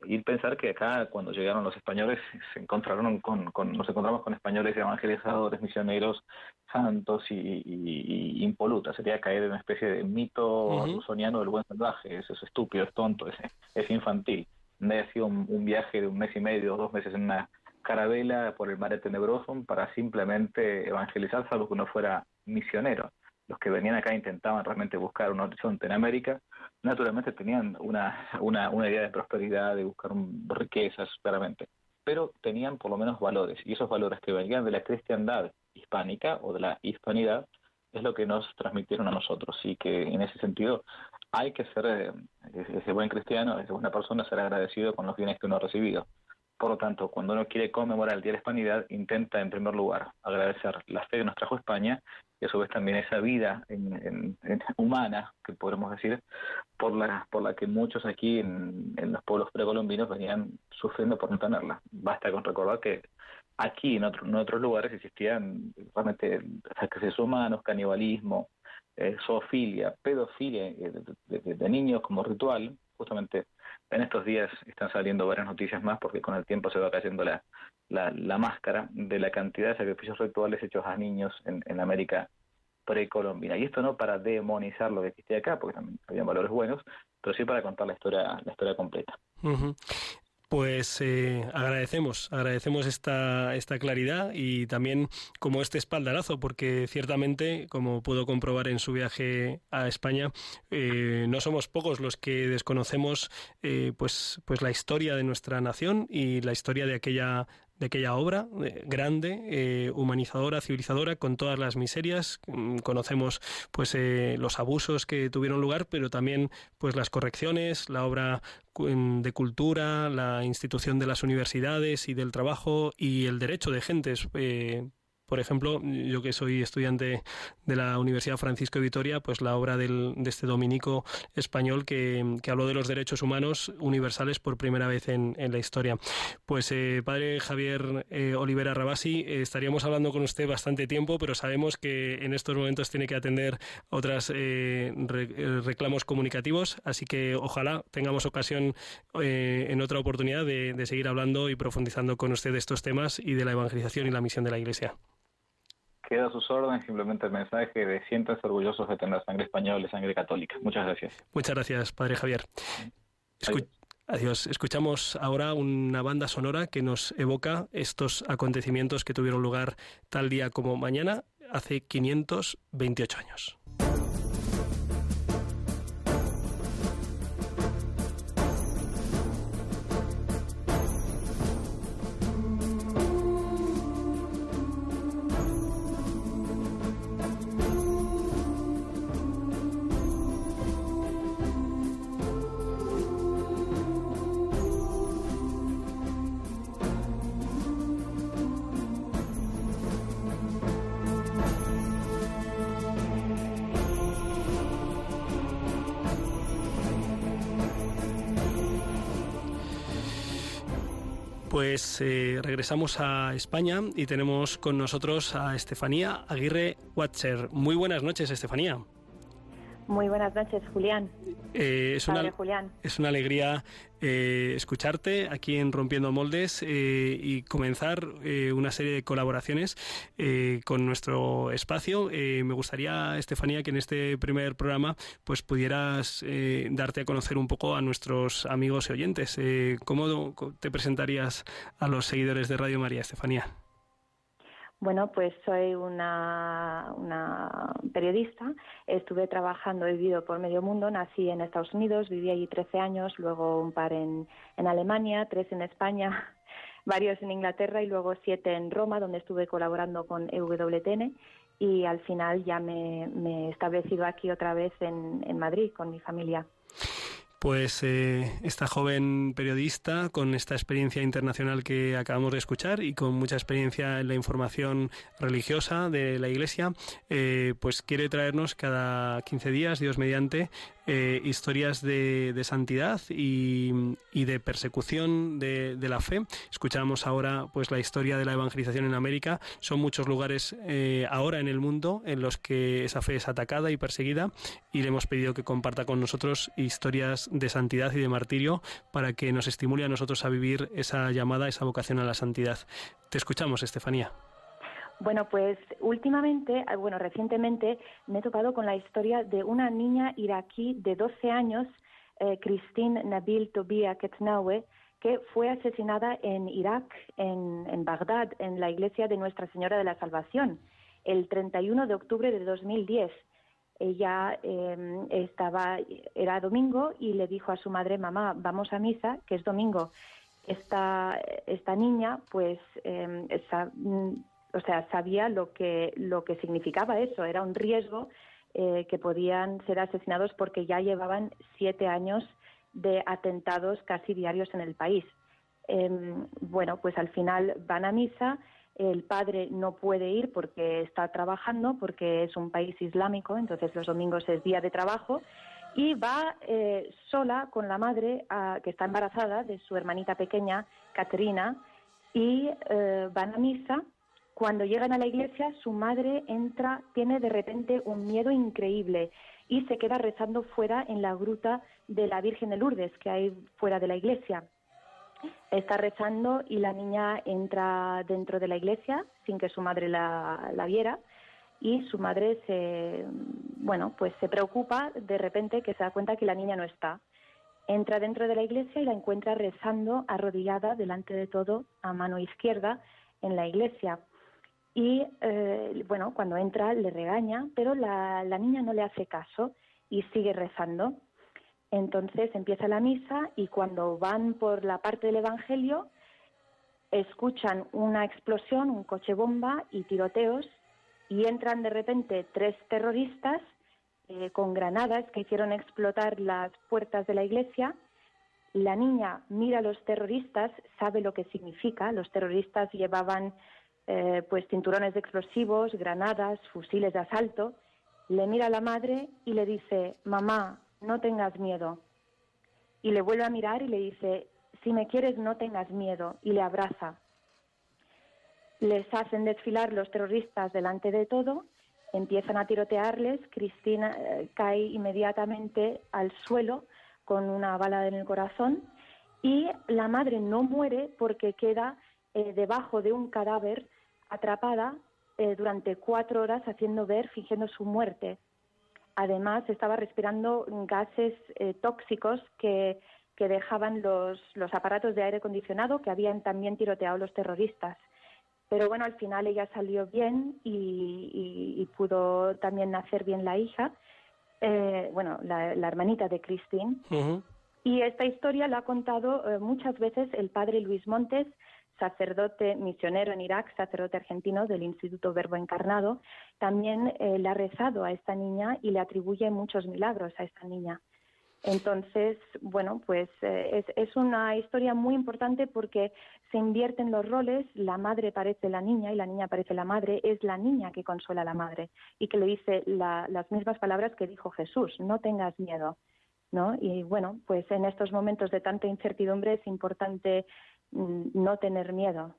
Speaker 3: y pensar que acá cuando llegaron los españoles se encontraron con, nos encontramos con españoles evangelizadores, misioneros, santos y, impolutas. Sería caer en una especie de mito rusoniano del buen salvaje. Eso es estúpido, es tonto, es, es infantil. No ha sido un, viaje de un mes y medio, dos meses en una carabela por el mar tenebroso para simplemente evangelizar, salvo que uno fuera misionero. Los que venían acá intentaban realmente buscar un horizonte en América naturalmente tenían una, una, una idea de prosperidad, de buscar riquezas, claramente, pero tenían por lo menos valores, y esos valores que venían de la cristiandad hispánica o de la hispanidad es lo que nos transmitieron a nosotros, y que en ese sentido hay que ser eh, ese buen cristiano, esa buena persona, ser agradecido con los bienes que uno ha recibido. Por lo tanto, cuando uno quiere conmemorar el Día de la Hispanidad, intenta en primer lugar agradecer la fe que nos trajo España y a su vez también esa vida en, humana, que podemos decir, por la, por la que muchos aquí en, los pueblos precolombinos venían sufriendo por no tenerla. Basta con recordar que aquí en, en otros lugares existían realmente sacrificios humanos, canibalismo, eh, zoofilia, pedofilia eh, de niños como ritual, justamente en estos días están saliendo varias noticias más porque con el tiempo se va cayendo la, la, máscara de la cantidad de sacrificios rituales hechos a niños en, en América precolombina. Y esto no para demonizar lo que existía acá, porque también había valores buenos, pero sí para contar la historia, la historia completa.
Speaker 1: Pues eh, agradecemos, agradecemos esta, esta claridad y también como este espaldarazo, porque ciertamente, como puedo comprobar en su viaje a España, eh, no somos pocos los que desconocemos eh, pues, pues la historia de nuestra nación y la historia de aquella de aquella obra eh, grande, eh, humanizadora, civilizadora, con todas las miserias. Mm, conocemos pues eh, los abusos que tuvieron lugar, pero también pues las correcciones, la obra de cultura, la institución de las universidades y del trabajo y el derecho de gentes por ejemplo, yo que soy estudiante de la Universidad Francisco de Vitoria, pues la obra del, de este dominico español que, habló de los derechos humanos universales por primera vez en, en la historia. Pues eh, padre Javier eh, Olivera Rabasi, eh, estaríamos hablando con usted bastante tiempo, pero sabemos que en estos momentos tiene que atender otros reclamos comunicativos, así que ojalá tengamos ocasión en otra oportunidad de, de seguir hablando y profundizando con usted de estos temas y de la evangelización y la misión de la Iglesia.
Speaker 3: Queda a sus órdenes simplemente el mensaje de siéntanse orgullosos de tener sangre española y sangre católica. Muchas gracias.
Speaker 1: Muchas gracias, Padre Javier. Adiós. Escuchamos ahora una banda sonora que nos evoca estos acontecimientos que tuvieron lugar tal día como mañana, hace 528 años. Pues eh, regresamos a España y tenemos con nosotros a Estefanía Aguirre Watcher. Muy buenas noches, Estefanía.
Speaker 4: Muy buenas noches, Julián.
Speaker 1: Eh, es, una,
Speaker 4: Julián.
Speaker 1: es una alegría eh, escucharte aquí en Rompiendo Moldes eh, y comenzar una serie de colaboraciones con nuestro espacio. me gustaría, Estefanía, que en este primer programa pues pudieras darte a conocer un poco a nuestros amigos y oyentes. ¿Cómo te presentarías a los seguidores de Radio María, Estefanía?
Speaker 4: Bueno, pues soy una, una, periodista. Estuve trabajando, he vivido por medio mundo. Nací en Estados Unidos, viví allí 13 años, luego un par en, Alemania, tres en España, varios en Inglaterra y luego siete en Roma, donde estuve colaborando con EWTN. Y al final ya me, he establecido aquí otra vez en Madrid con mi familia
Speaker 1: pues eh, esta joven periodista con esta experiencia internacional que acabamos de escuchar y con mucha experiencia en la información religiosa de la Iglesia, eh, pues quiere traernos cada 15 días, Dios mediante, eh, historias de, santidad y, de persecución de, la fe. Escuchamos ahora pues la historia de la evangelización en América. Son muchos lugares eh, ahora en el mundo en los que esa fe es atacada y perseguida y le hemos pedido que comparta con nosotros historias de santidad y de martirio para que nos estimule a nosotros a vivir esa llamada, esa vocación a la santidad. Te escuchamos, Estefanía.
Speaker 4: Bueno, pues últimamente, ah, bueno, recientemente me he tocado con la historia de una niña iraquí de 12 años, eh, Christine Nabil Tobia Ketnawe, que fue asesinada en Irak, en, en, Bagdad, en la iglesia de Nuestra Señora de la Salvación, el 31 de octubre de 2010. Ella eh, estaba, era domingo y le dijo a su madre, mamá, vamos a misa, que es domingo. Esta, esta niña, pues, eh, o sea, sabía lo que, lo que significaba eso, era un riesgo eh, que podían ser asesinados porque ya llevaban siete años de atentados casi diarios en el país. Em, bueno, pues al final van a misa, el padre no puede ir porque está trabajando, porque es un país islámico, entonces los domingos es día de trabajo, y va eh, sola con la madre que está embarazada de su hermanita pequeña, Caterina, y eh, van a misa cuando llegan a la iglesia, su madre entra, tiene de repente un miedo increíble y se queda rezando fuera en la gruta de la Virgen de Lourdes que hay fuera de la iglesia. Está rezando y la niña entra dentro de la iglesia sin que su madre la, la viera y su madre se, bueno, pues se preocupa de repente que se da cuenta que la niña no está. Entra dentro de la iglesia y la encuentra rezando arrodillada delante de todo a mano izquierda en la iglesia. Y eh, bueno, cuando entra le regaña, pero la, la niña no le hace caso y sigue rezando. Entonces empieza la misa y cuando van por la parte del Evangelio, escuchan una explosión, un coche bomba y tiroteos y entran de repente tres terroristas eh, con granadas que hicieron explotar las puertas de la iglesia. La niña mira a los terroristas, sabe lo que significa. Los terroristas llevaban eh, pues cinturones de explosivos, granadas, fusiles de asalto, le mira a la madre y le dice, mamá, no tengas miedo. Y le vuelve a mirar y le dice, si me quieres, no tengas miedo, y le abraza. Les hacen desfilar los terroristas delante de todo, empiezan a tirotearles, Cristina eh, cae inmediatamente al suelo con una bala en el corazón y la madre no muere porque queda eh, debajo de un cadáver atrapada eh, durante cuatro horas haciendo ver, fingiendo su muerte. Además, estaba respirando gases eh, tóxicos que, que dejaban los, los, aparatos de aire acondicionado que habían también tiroteado los terroristas. Pero bueno, al final ella salió bien y, pudo también nacer bien la hija, eh, bueno, la, hermanita de Christine. Y esta historia la ha contado muchas veces el padre Luis Montes, sacerdote misionero en Irak, sacerdote argentino del Instituto Verbo Encarnado, también eh, le ha rezado a esta niña y le atribuye muchos milagros a esta niña. Entonces, bueno, pues eh, es, una historia muy importante porque se invierten los roles, la madre parece la niña y la niña parece la madre, es la niña que consuela a la madre y que le dice las mismas palabras que dijo Jesús, no tengas miedo. ¿No? Y bueno, pues en estos momentos de tanta incertidumbre es importante no tener miedo.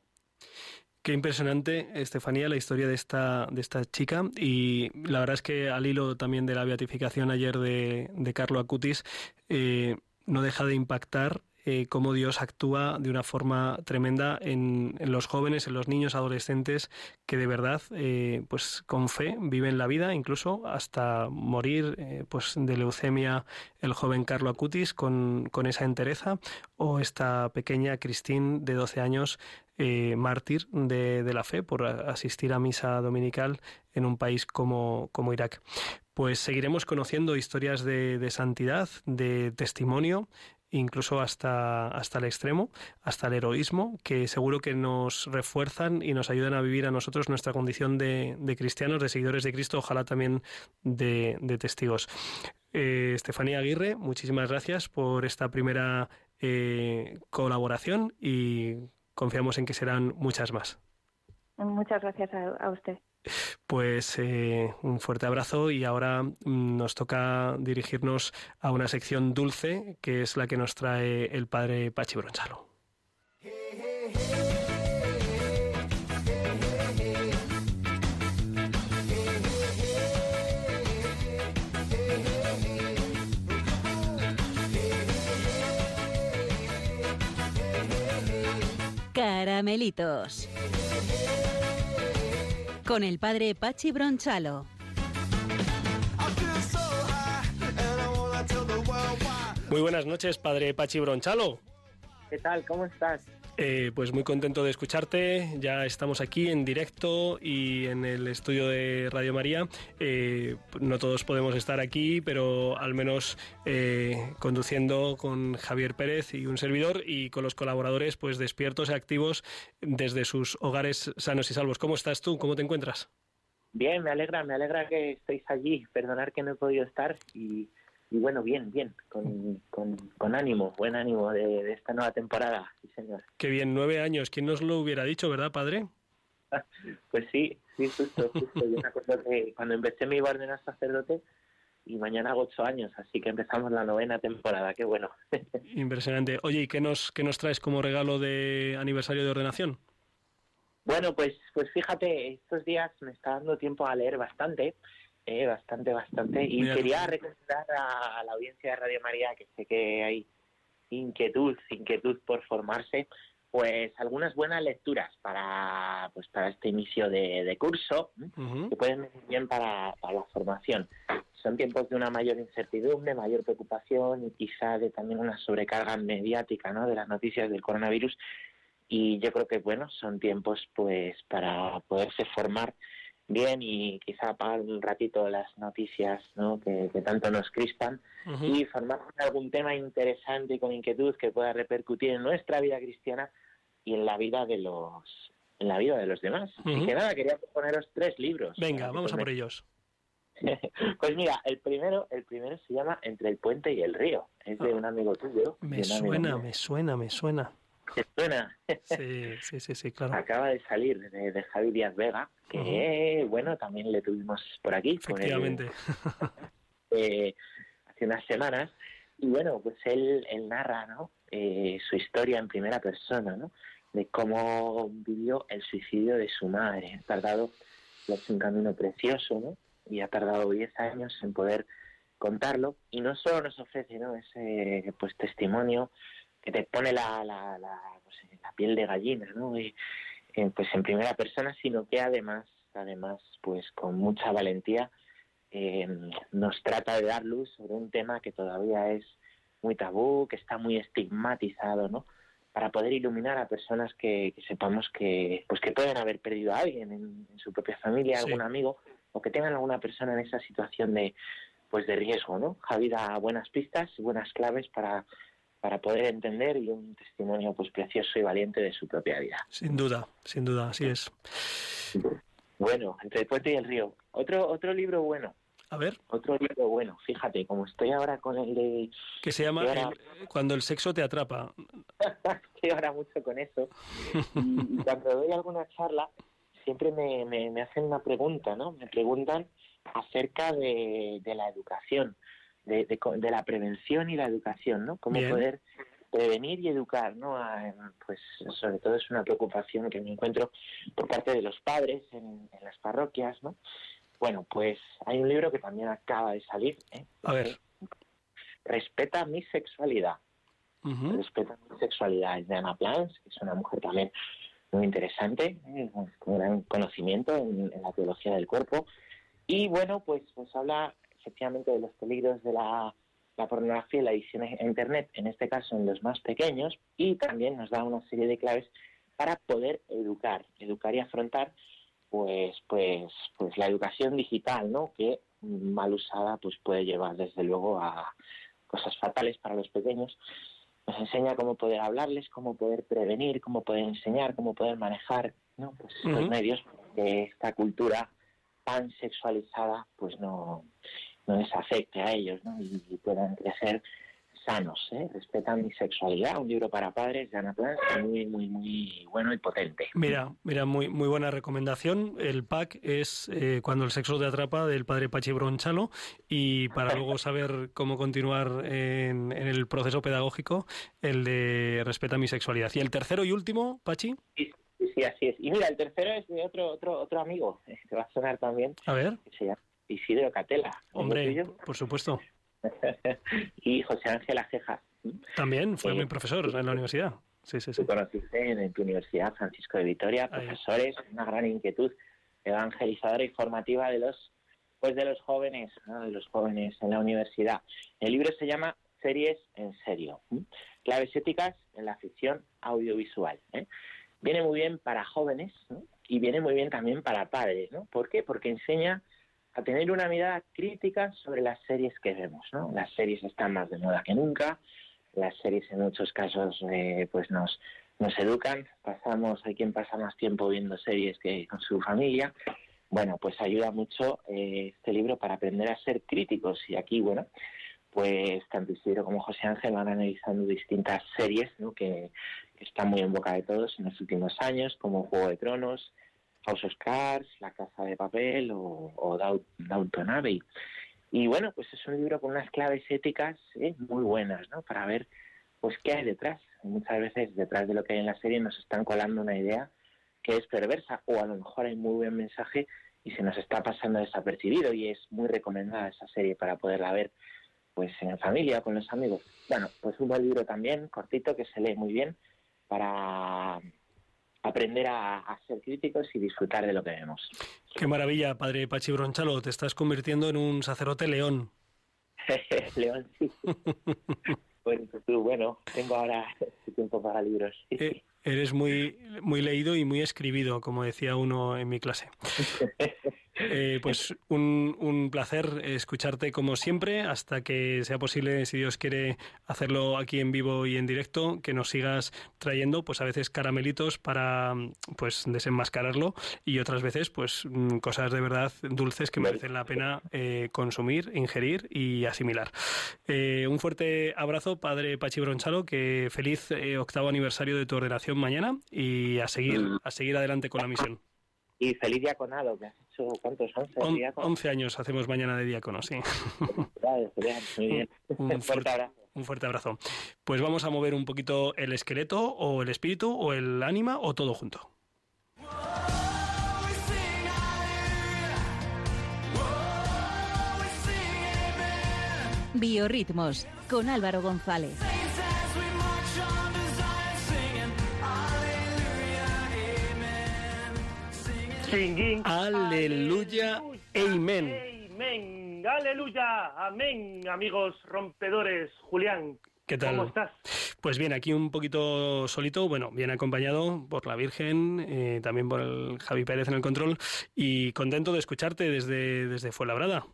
Speaker 1: Qué impresionante, Estefanía, la historia de esta, de esta chica. Y la verdad es que al hilo también de la beatificación ayer de, de Carlo Acutis, eh, no deja de impactar eh, cómo Dios actúa de una forma tremenda en, los jóvenes, en los niños, adolescentes que de verdad, eh, pues con fe viven la vida, incluso hasta morir, eh, pues de leucemia el joven Carlo Acutis con, con esa entereza o esta pequeña Christine de 12 años mártir de, de, la fe por asistir a misa dominical en un país como, como Irak. Pues seguiremos conociendo historias de, de santidad, de testimonio incluso hasta, hasta el extremo, hasta el heroísmo, que seguro que nos refuerzan y nos ayudan a vivir a nosotros nuestra condición de, cristianos, de seguidores de Cristo, ojalá también de, testigos. Eh, Estefanía Aguirre, muchísimas gracias por esta primera eh, colaboración y confiamos en que serán muchas más.
Speaker 4: Muchas gracias a usted.
Speaker 1: Pues eh, un fuerte abrazo y ahora mm, nos toca dirigirnos a una sección dulce que es la que nos trae el padre Pachi Bronchalo.
Speaker 5: Caramelitos con el padre Pachi Bronchalo.
Speaker 1: Muy buenas noches, padre Pachi Bronchalo.
Speaker 6: ¿Qué tal? ¿Cómo estás?
Speaker 1: Eh, pues muy contento de escucharte. Ya estamos aquí en directo y en el estudio de Radio María. Eh, no todos podemos estar aquí, pero al menos eh, conduciendo con Javier Pérez y un servidor y con los colaboradores pues despiertos y activos desde sus hogares sanos y salvos. ¿Cómo estás tú? ¿Cómo te encuentras?
Speaker 6: Bien, me alegra, me alegra que estéis allí. Perdonar que no he podido estar y y bueno, bien, bien, con, con, ánimo, buen ánimo de, esta nueva temporada, sí señor.
Speaker 1: Qué bien, nueve años, ¿quién nos lo hubiera dicho, verdad, padre?
Speaker 6: pues sí, sí, justo, justo. Yo me acuerdo que cuando empecé me iba a ordenar sacerdote y mañana hago ocho años, así que empezamos la novena temporada, qué bueno.
Speaker 1: Impresionante. Oye, ¿y qué nos, qué nos traes como regalo de aniversario de ordenación?
Speaker 6: Bueno, pues, pues fíjate, estos días me está dando tiempo a leer bastante eh, bastante, bastante. Y quería recomendar a, la audiencia de Radio María, que sé que hay inquietud, inquietud por formarse, pues algunas buenas lecturas para pues para este inicio de, curso que pueden venir bien para, la formación. Son tiempos de una mayor incertidumbre, mayor preocupación y quizá de también una sobrecarga mediática ¿no? de las noticias del coronavirus. Y yo creo que bueno, son tiempos pues para poderse formar bien y quizá apagar un ratito las noticias ¿no? que, tanto nos crispan y formar algún tema interesante y con inquietud que pueda repercutir en nuestra vida cristiana y en la vida de los en la vida de los demás. Así que nada, quería proponeros tres libros.
Speaker 1: Venga, vamos a por ellos.
Speaker 6: pues mira, el primero, el primero se llama Entre el puente y el río. Es de ah. un amigo tuyo.
Speaker 1: Me suena, me suena, me suena.
Speaker 6: ¿Te suena?
Speaker 1: Sí, sí, sí, sí, claro.
Speaker 6: Acaba de salir de, de Javi Díaz Vega, que bueno, también le tuvimos por aquí.
Speaker 1: Efectivamente.
Speaker 6: Eh, hace unas semanas. Y bueno, pues él, él narra ¿no? Eh, su historia en primera persona, ¿no? De cómo vivió el suicidio de su madre. Ha tardado, es un camino precioso, ¿no? Y ha tardado 10 años en poder contarlo. Y no solo nos ofrece, ¿no? Ese pues testimonio que te pone la, la, la, pues, la piel de gallina, ¿no? Y, eh, pues en primera persona, sino que además, además, pues con mucha valentía eh, nos trata de dar luz sobre un tema que todavía es muy tabú, que está muy estigmatizado, ¿no? Para poder iluminar a personas que, sepamos que, pues que pueden haber perdido a alguien en, su propia familia, algún amigo, o que tengan alguna persona en esa situación de, pues de riesgo, ¿no? Javi da buenas pistas, buenas claves para para poder entender y un testimonio pues precioso y valiente de su propia vida.
Speaker 1: Sin duda, sin duda, así es.
Speaker 6: Bueno, entre el puente y el río. Otro otro libro bueno.
Speaker 1: A ver.
Speaker 6: Otro libro bueno. Fíjate, como estoy ahora con el de...
Speaker 1: Que se llama Cuando el sexo te atrapa.
Speaker 6: estoy ahora mucho con eso. Y, cuando doy alguna charla, siempre me, me, hacen una pregunta, ¿no? Me preguntan acerca de, de la educación de, de, la prevención y la educación, ¿no? Cómo poder prevenir y educar, ¿no? pues sobre todo es una preocupación que me encuentro por parte de los padres en, las parroquias, ¿no? Bueno, pues hay un libro que también acaba de salir. ¿eh?
Speaker 1: A ver.
Speaker 6: Respeta mi sexualidad. Respeta mi sexualidad. Es de Ana Plans, que es una mujer también muy interesante, ¿eh? con gran conocimiento en, la teología del cuerpo. Y bueno, pues, pues habla efectivamente de los peligros de la la pornografía y la edición en Internet, en este caso en los más pequeños, y también nos da una serie de claves para poder educar, educar y afrontar pues pues pues la educación digital, ¿no? que mal usada pues puede llevar desde luego a cosas fatales para los pequeños. Nos enseña cómo poder hablarles, cómo poder prevenir, cómo poder enseñar, cómo poder manejar, ¿no? Pues los medios de esta cultura tan sexualizada pues no no les afecte a ellos ¿no? y, puedan crecer sanos, ¿eh? respetan mi sexualidad, un libro para padres de Ana muy, muy, muy bueno y potente.
Speaker 1: Mira, mira, muy, muy buena recomendación. El pack es eh, Cuando el sexo te atrapa del padre Pachi Bronchalo y para luego saber cómo continuar en, el proceso pedagógico, el de Respeta mi sexualidad. ¿Y el tercero y último, Pachi?
Speaker 6: Sí, sí, así es. Y mira, el tercero es de otro, otro, otro amigo, que va a sonar también.
Speaker 1: A ver.
Speaker 6: Que se llama Isidro Catela.
Speaker 1: Hombre, por supuesto.
Speaker 6: y José Ángel Ajejas.
Speaker 1: También fue mi profesor en la universidad. Sí, sí, sí.
Speaker 6: Tú conociste en, tu universidad, Francisco de Vitoria, profesores, una gran inquietud evangelizadora y formativa de los pues de los jóvenes, de los jóvenes en la universidad. El libro se llama Series en serio, claves éticas en la ficción audiovisual. ¿eh? Viene muy bien para jóvenes y viene muy bien también para padres, ¿no? ¿Por qué? Porque enseña a tener una mirada crítica sobre las series que vemos, ¿no? Las series están más de moda que nunca, las series en muchos casos eh, pues nos, nos educan, pasamos, hay quien pasa más tiempo viendo series que con su familia, bueno, pues ayuda mucho eh, este libro para aprender a ser críticos y aquí, bueno, pues tanto Isidro como José Ángel van analizando distintas series ¿no? que, que están muy en boca de todos en los últimos años, como Juego de Tronos, House of Cards, La Casa de Papel o, o Downton. Y bueno, pues es un libro con unas claves éticas ¿eh? muy buenas, ¿no? Para ver, pues, qué hay detrás. Muchas veces detrás de lo que hay en la serie nos están colando una idea que es perversa o a lo mejor hay muy buen mensaje y se nos está pasando desapercibido y es muy recomendada esa serie para poderla ver pues en familia, con los amigos. Bueno, pues un buen libro también, cortito, que se lee muy bien para aprender a, ser críticos y disfrutar de lo que vemos.
Speaker 1: Qué maravilla, padre Pachi Bronchalo, te estás convirtiendo en un sacerdote león.
Speaker 6: león, sí. bueno, tú, bueno, tengo ahora tiempo para libros.
Speaker 1: Eh, eres muy, muy leído y muy escribido, como decía uno en mi clase. Eh, pues un, un, placer escucharte como siempre, hasta que sea posible, si Dios quiere hacerlo aquí en vivo y en directo, que nos sigas trayendo, pues a veces caramelitos para pues desenmascararlo y otras veces pues mm, cosas de verdad dulces que merecen la pena eh, consumir, ingerir y asimilar. Eh, un fuerte abrazo, padre Pachi Bronchalo, que feliz octavo aniversario de tu ordenación mañana y a seguir, a seguir adelante con la misión.
Speaker 6: Y feliz diaconado, que has hecho, ¿cuántos? 11,
Speaker 1: 11 años hacemos mañana de diácono, sí.
Speaker 6: Muy bien.
Speaker 1: Un, fuerte abrazo. Un fuerte abrazo. Pues vamos a mover un poquito el esqueleto, o el espíritu, o el ánima, o todo junto.
Speaker 5: Biorritmos, con Álvaro González.
Speaker 1: Aleluya. Amén.
Speaker 7: Amén. Aleluya. Amén, amigos rompedores. Julián.
Speaker 1: ¿Qué tal?
Speaker 7: ¿Cómo estás?
Speaker 1: Pues bien, aquí un poquito solito, bueno, bien acompañado por la Virgen, eh, también por el Javi Pérez en el control y contento de escucharte desde, desde Fuenlabrada.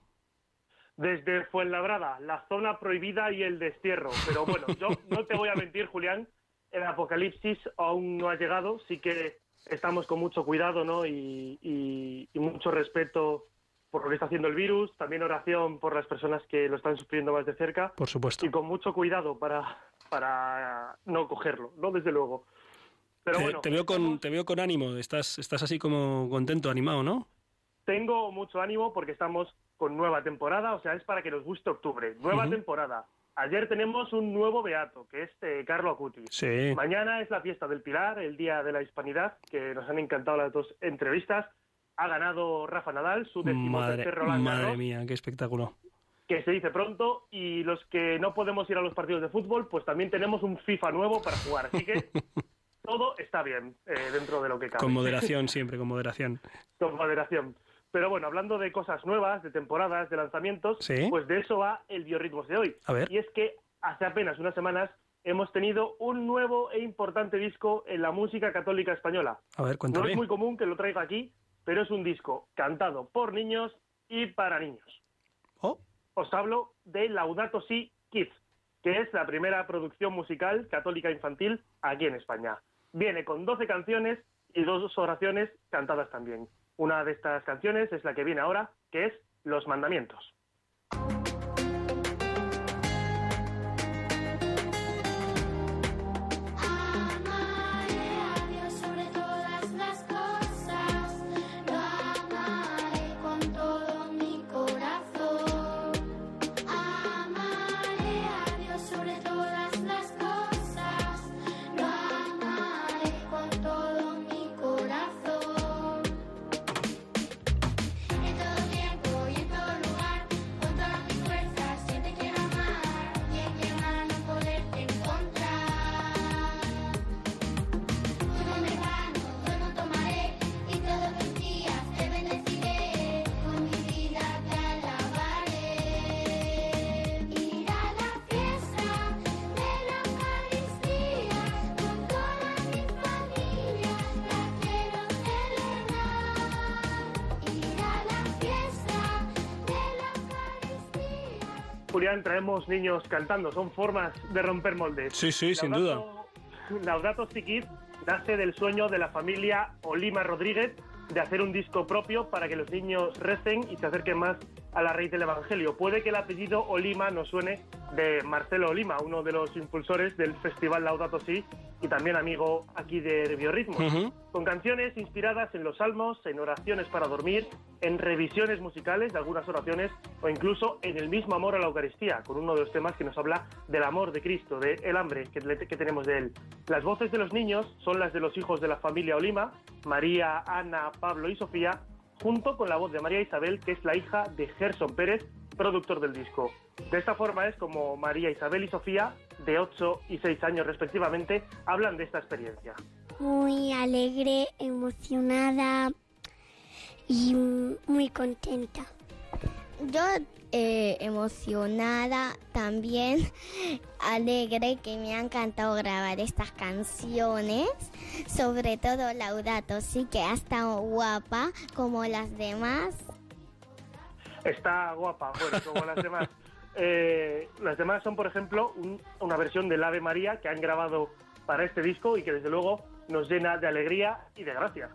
Speaker 7: Desde Fuenlabrada, la zona prohibida y el destierro. Pero bueno, yo no te voy a mentir, Julián, el apocalipsis aún no ha llegado, sí que estamos con mucho cuidado ¿no? y, mucho respeto por lo que está haciendo el virus, también oración por las personas que lo están sufriendo más de cerca.
Speaker 1: Por supuesto.
Speaker 7: Y con mucho cuidado para, para no cogerlo, ¿no? Desde luego.
Speaker 1: Pero te, bueno, te veo con, te veo con ánimo, estás, estás así como contento, animado, ¿no?
Speaker 7: Tengo mucho ánimo porque estamos con nueva temporada, o sea, es para que nos guste octubre. Nueva temporada, ayer tenemos un nuevo beato, que es eh, Carlo Acuti.
Speaker 1: Sí.
Speaker 7: Mañana es la fiesta del Pilar, el Día de la Hispanidad, que nos han encantado las dos entrevistas. Ha ganado Rafa Nadal, su decimotercer Roland
Speaker 1: madre
Speaker 7: Garros,
Speaker 1: mía, qué espectáculo.
Speaker 7: que se dice pronto, y los que no podemos ir a los partidos de fútbol, pues también tenemos un FIFA nuevo para jugar. Así que todo está bien eh, dentro de lo que cabe.
Speaker 1: Con moderación, siempre, con moderación.
Speaker 7: con moderación. Pero bueno, hablando de cosas nuevas, de temporadas, de lanzamientos,
Speaker 1: Sí.
Speaker 7: pues de eso va el Biorritmos de hoy.
Speaker 1: A ver.
Speaker 7: Y es que hace apenas unas semanas hemos tenido un nuevo e importante disco en la música católica española.
Speaker 1: A ver,
Speaker 7: No
Speaker 1: cuéntame.
Speaker 7: es muy común que lo traiga aquí, pero es un disco cantado por niños y para niños.
Speaker 1: Oh,
Speaker 7: Os hablo de Laudato Si Kids, que es la primera producción musical católica infantil aquí en España. Viene con 12 canciones y dos oraciones cantadas también. Una de estas canciones es la que viene ahora, que es Los Mandamientos. Julián, traemos niños cantando, son formas de romper moldes.
Speaker 1: sí, sí, sin duda.
Speaker 7: Laudato- Laudato Si Kids nace del sueño de la familia Olima Rodríguez de hacer un disco propio para que los niños recen y se acerquen más a la raíz del Evangelio. Puede que el apellido Olima nos suene de Marcelo Olima, uno de los impulsores del festival Laudato Si y también amigo aquí de Biorritmos. Con canciones inspiradas en los salmos, en oraciones para dormir, en revisiones musicales de algunas oraciones o incluso en el mismo amor a la Eucaristía, con uno de los temas que nos habla del amor de Cristo, del el hambre que, que tenemos de Él. Las voces de los niños son las de los hijos de la familia Olima, María, Ana, Pablo y Sofía, junto con la voz de María Isabel, que es la hija de Gerson Pérez, productor del disco. De esta forma es como María Isabel y Sofía, de 8 y 6 años respectivamente, hablan de esta experiencia.
Speaker 8: muy alegre, emocionada y muy contenta.
Speaker 9: Yo eh, emocionada, también alegre que me ha encantado grabar estas canciones, sobre todo Laudato, sí que ha estado guapa como las demás.
Speaker 7: Está guapa, bueno, como las demás. Eh, las demás son, por ejemplo, un- una versión del Ave María que han grabado para este disco y que desde luego nos llena de alegría y de gracia.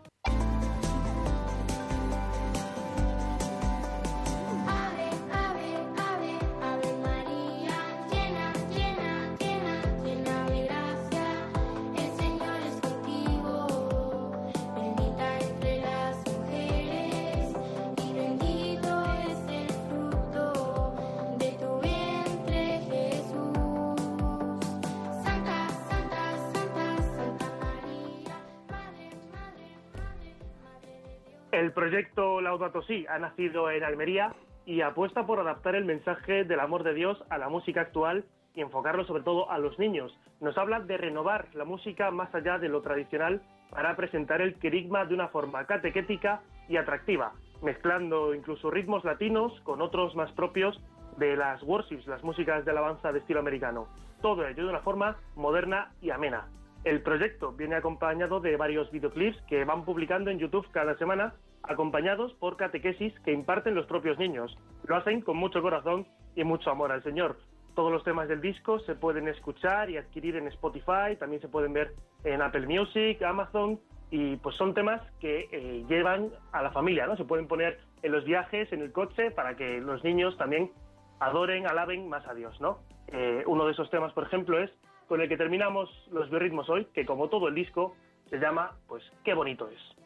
Speaker 8: El
Speaker 7: proyecto Laudato Si ha nacido en Almería y apuesta por adaptar el mensaje del amor de Dios a la música actual y enfocarlo sobre todo a los niños. Nos habla de renovar la música más allá de lo tradicional para presentar el querigma de una forma catequética y atractiva, mezclando incluso ritmos latinos con otros más propios de las worships, las músicas de alabanza de estilo americano. Todo ello de una forma moderna y amena. El proyecto viene acompañado de varios videoclips que van publicando en YouTube cada semana, acompañados por catequesis que imparten los propios niños. Lo hacen con mucho corazón y mucho amor al Señor. Todos los temas del disco se pueden escuchar y adquirir en Spotify, también se pueden ver en Apple Music, Amazon, y pues son temas que eh, llevan a la familia, ¿no? Se pueden poner en los viajes, en el coche, para que los niños también adoren, alaben más a Dios, ¿no? Eh, uno de esos temas, por ejemplo, es con el que terminamos los biorritmos hoy, que como todo el disco se llama, pues, qué bonito es.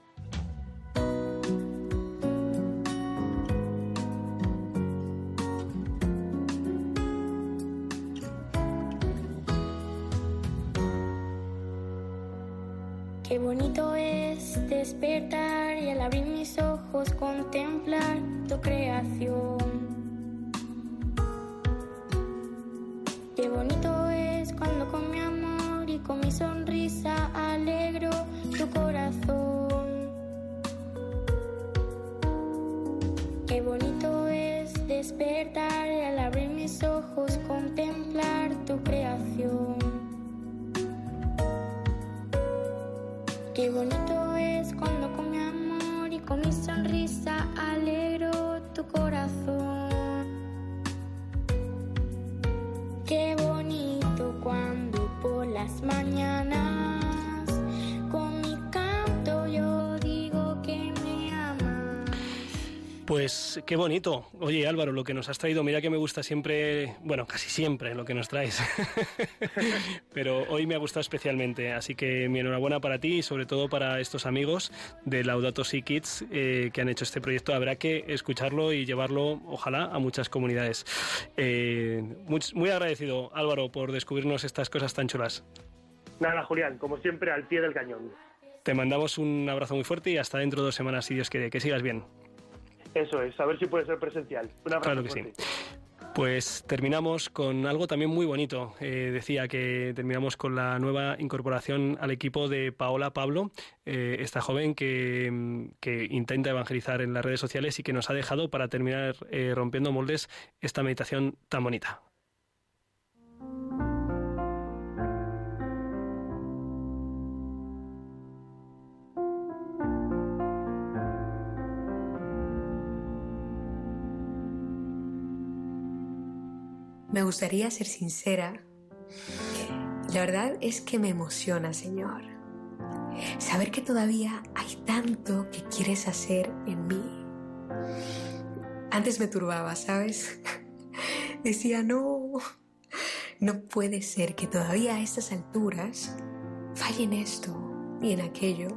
Speaker 10: Despertar y al abrir mis ojos contemplar tu creación. Qué bonito es cuando con mi amor y con mi sonrisa alegro tu corazón. Qué bonito es despertar y al abrir mis ojos contemplar tu creación. Qué bonito es
Speaker 1: Pues qué bonito. Oye Álvaro, lo que nos has traído, mira que me gusta siempre, bueno, casi siempre lo que nos traes. Pero hoy me ha gustado especialmente, así que mi enhorabuena para ti y sobre todo para estos amigos de Laudato Si Kids eh, que han hecho este proyecto. Habrá que escucharlo y llevarlo, ojalá, a muchas comunidades. Eh, muy, muy agradecido, Álvaro, por descubrirnos estas cosas tan chulas.
Speaker 7: Nada, Julián, como siempre, al pie del cañón.
Speaker 1: Te mandamos un abrazo muy fuerte y hasta dentro de dos semanas, si Dios quiere. Que sigas bien.
Speaker 7: Eso es, a ver si puede ser presencial. Un abrazo
Speaker 1: Claro que sí. Pues terminamos con algo también muy bonito. Eh, decía que terminamos con la nueva incorporación al equipo de Paola Pablo, eh, esta joven que, que intenta evangelizar en las redes sociales y que nos ha dejado para terminar eh, rompiendo moldes esta meditación tan bonita.
Speaker 11: Me gustaría ser sincera. La verdad es que me emociona, Señor. Saber que todavía hay tanto que quieres hacer en mí. Antes me turbaba, ¿sabes? Decía, no, no puede ser que todavía a estas alturas falle en esto y en aquello,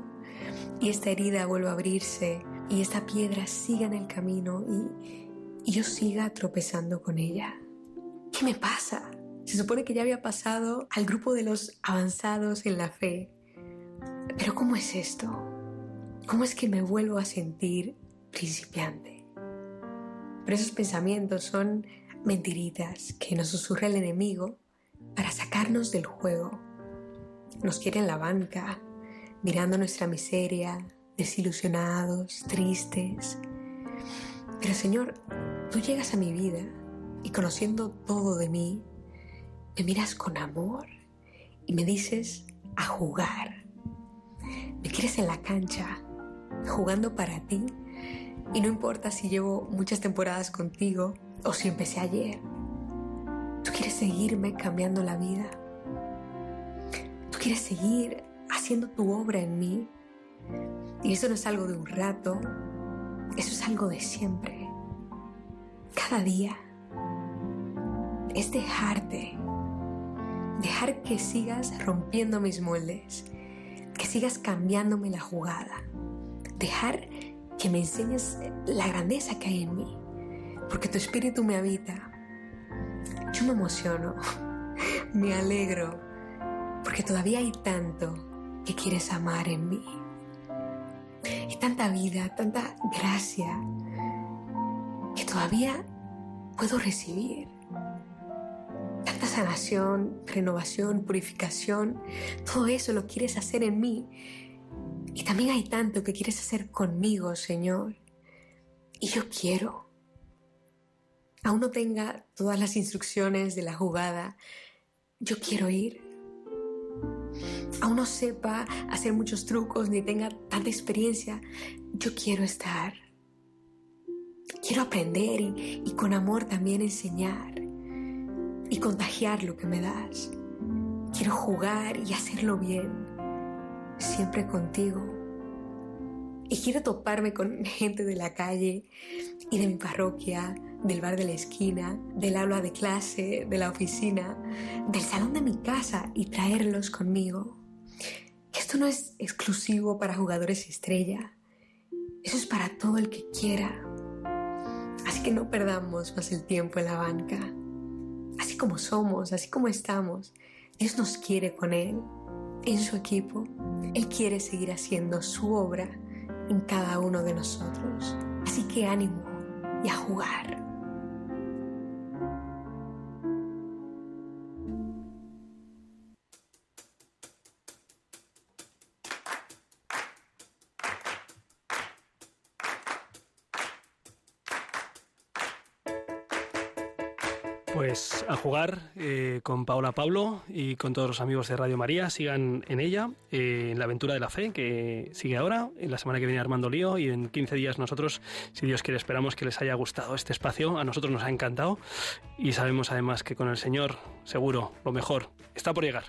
Speaker 11: y esta herida vuelva a abrirse, y esta piedra siga en el camino, y, y yo siga tropezando con ella. ¿Qué me pasa? Se supone que ya había pasado al grupo de los avanzados en la fe. Pero ¿cómo es esto? ¿Cómo es que me vuelvo a sentir principiante? Pero esos pensamientos son mentiritas que nos susurra el enemigo para sacarnos del juego. Nos quiere en la banca, mirando nuestra miseria, desilusionados, tristes. Pero Señor, tú llegas a mi vida y conociendo todo de mí, me miras con amor y me dices a jugar. Me quieres en la cancha, jugando para ti, y no importa si llevo muchas temporadas contigo o si empecé ayer. Tú quieres seguirme cambiando la vida. Tú quieres seguir haciendo tu obra en mí. Y eso no es algo de un rato, eso es algo de siempre. Cada día es dejarte, dejar que sigas rompiendo mis moldes, que sigas cambiándome la jugada, dejar que me enseñes la grandeza que hay en mí, porque tu espíritu me habita. Yo me emociono, me alegro, porque todavía hay tanto que quieres amar en mí. Y tanta vida, tanta gracia, que todavía puedo recibir tanta sanación, renovación, purificación, todo eso lo quieres hacer en mí. Y también hay tanto que quieres hacer conmigo, Señor. Y yo quiero. Aún no tenga todas las instrucciones de la jugada, yo quiero ir. Aún no sepa hacer muchos trucos ni tenga tanta experiencia, yo quiero estar. Quiero aprender y, y con amor también enseñar y contagiar lo que me das. Quiero jugar y hacerlo bien, siempre contigo. Y quiero toparme con gente de la calle y de mi parroquia, del bar de la esquina, del aula de clase, de la oficina, del salón de mi casa y traerlos conmigo. Esto no es exclusivo para jugadores estrella, eso es para todo el que quiera. Así que no perdamos más el tiempo en la banca así como somos, así como estamos. Dios nos quiere con Él en su equipo. Él quiere seguir haciendo su obra en cada uno de nosotros. Así que ánimo y a jugar.
Speaker 1: Eh, con Paola Pablo y con todos los amigos de Radio María. Sigan en ella, eh, en la aventura de la fe, que sigue ahora. En la semana que viene Armando Lío y en 15 días nosotros, si Dios quiere, esperamos que les haya gustado este espacio. A nosotros nos ha encantado y sabemos además que con el Señor, seguro, lo mejor está por llegar.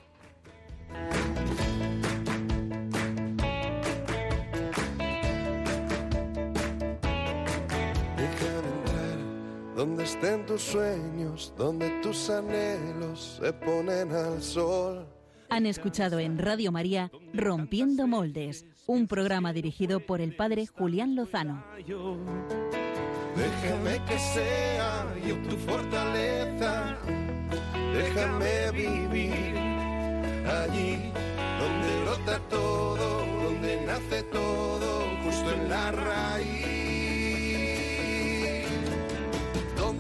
Speaker 12: Donde estén tus sueños, donde tus anhelos se ponen al sol.
Speaker 5: Han escuchado en Radio María Rompiendo Moldes, un programa dirigido por el padre Julián Lozano.
Speaker 12: Déjame que sea yo tu fortaleza. Déjame vivir allí donde brota todo, donde nace todo, justo en la raíz.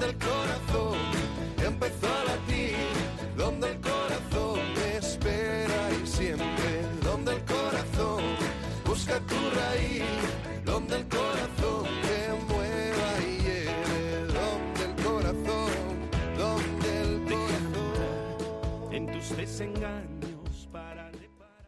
Speaker 12: Donde el corazón empezó a latir, donde el corazón me espera y siempre, donde el corazón busca tu raíz, donde el corazón te mueva y lleve, donde el corazón, donde el corazón.
Speaker 13: En tus desengaños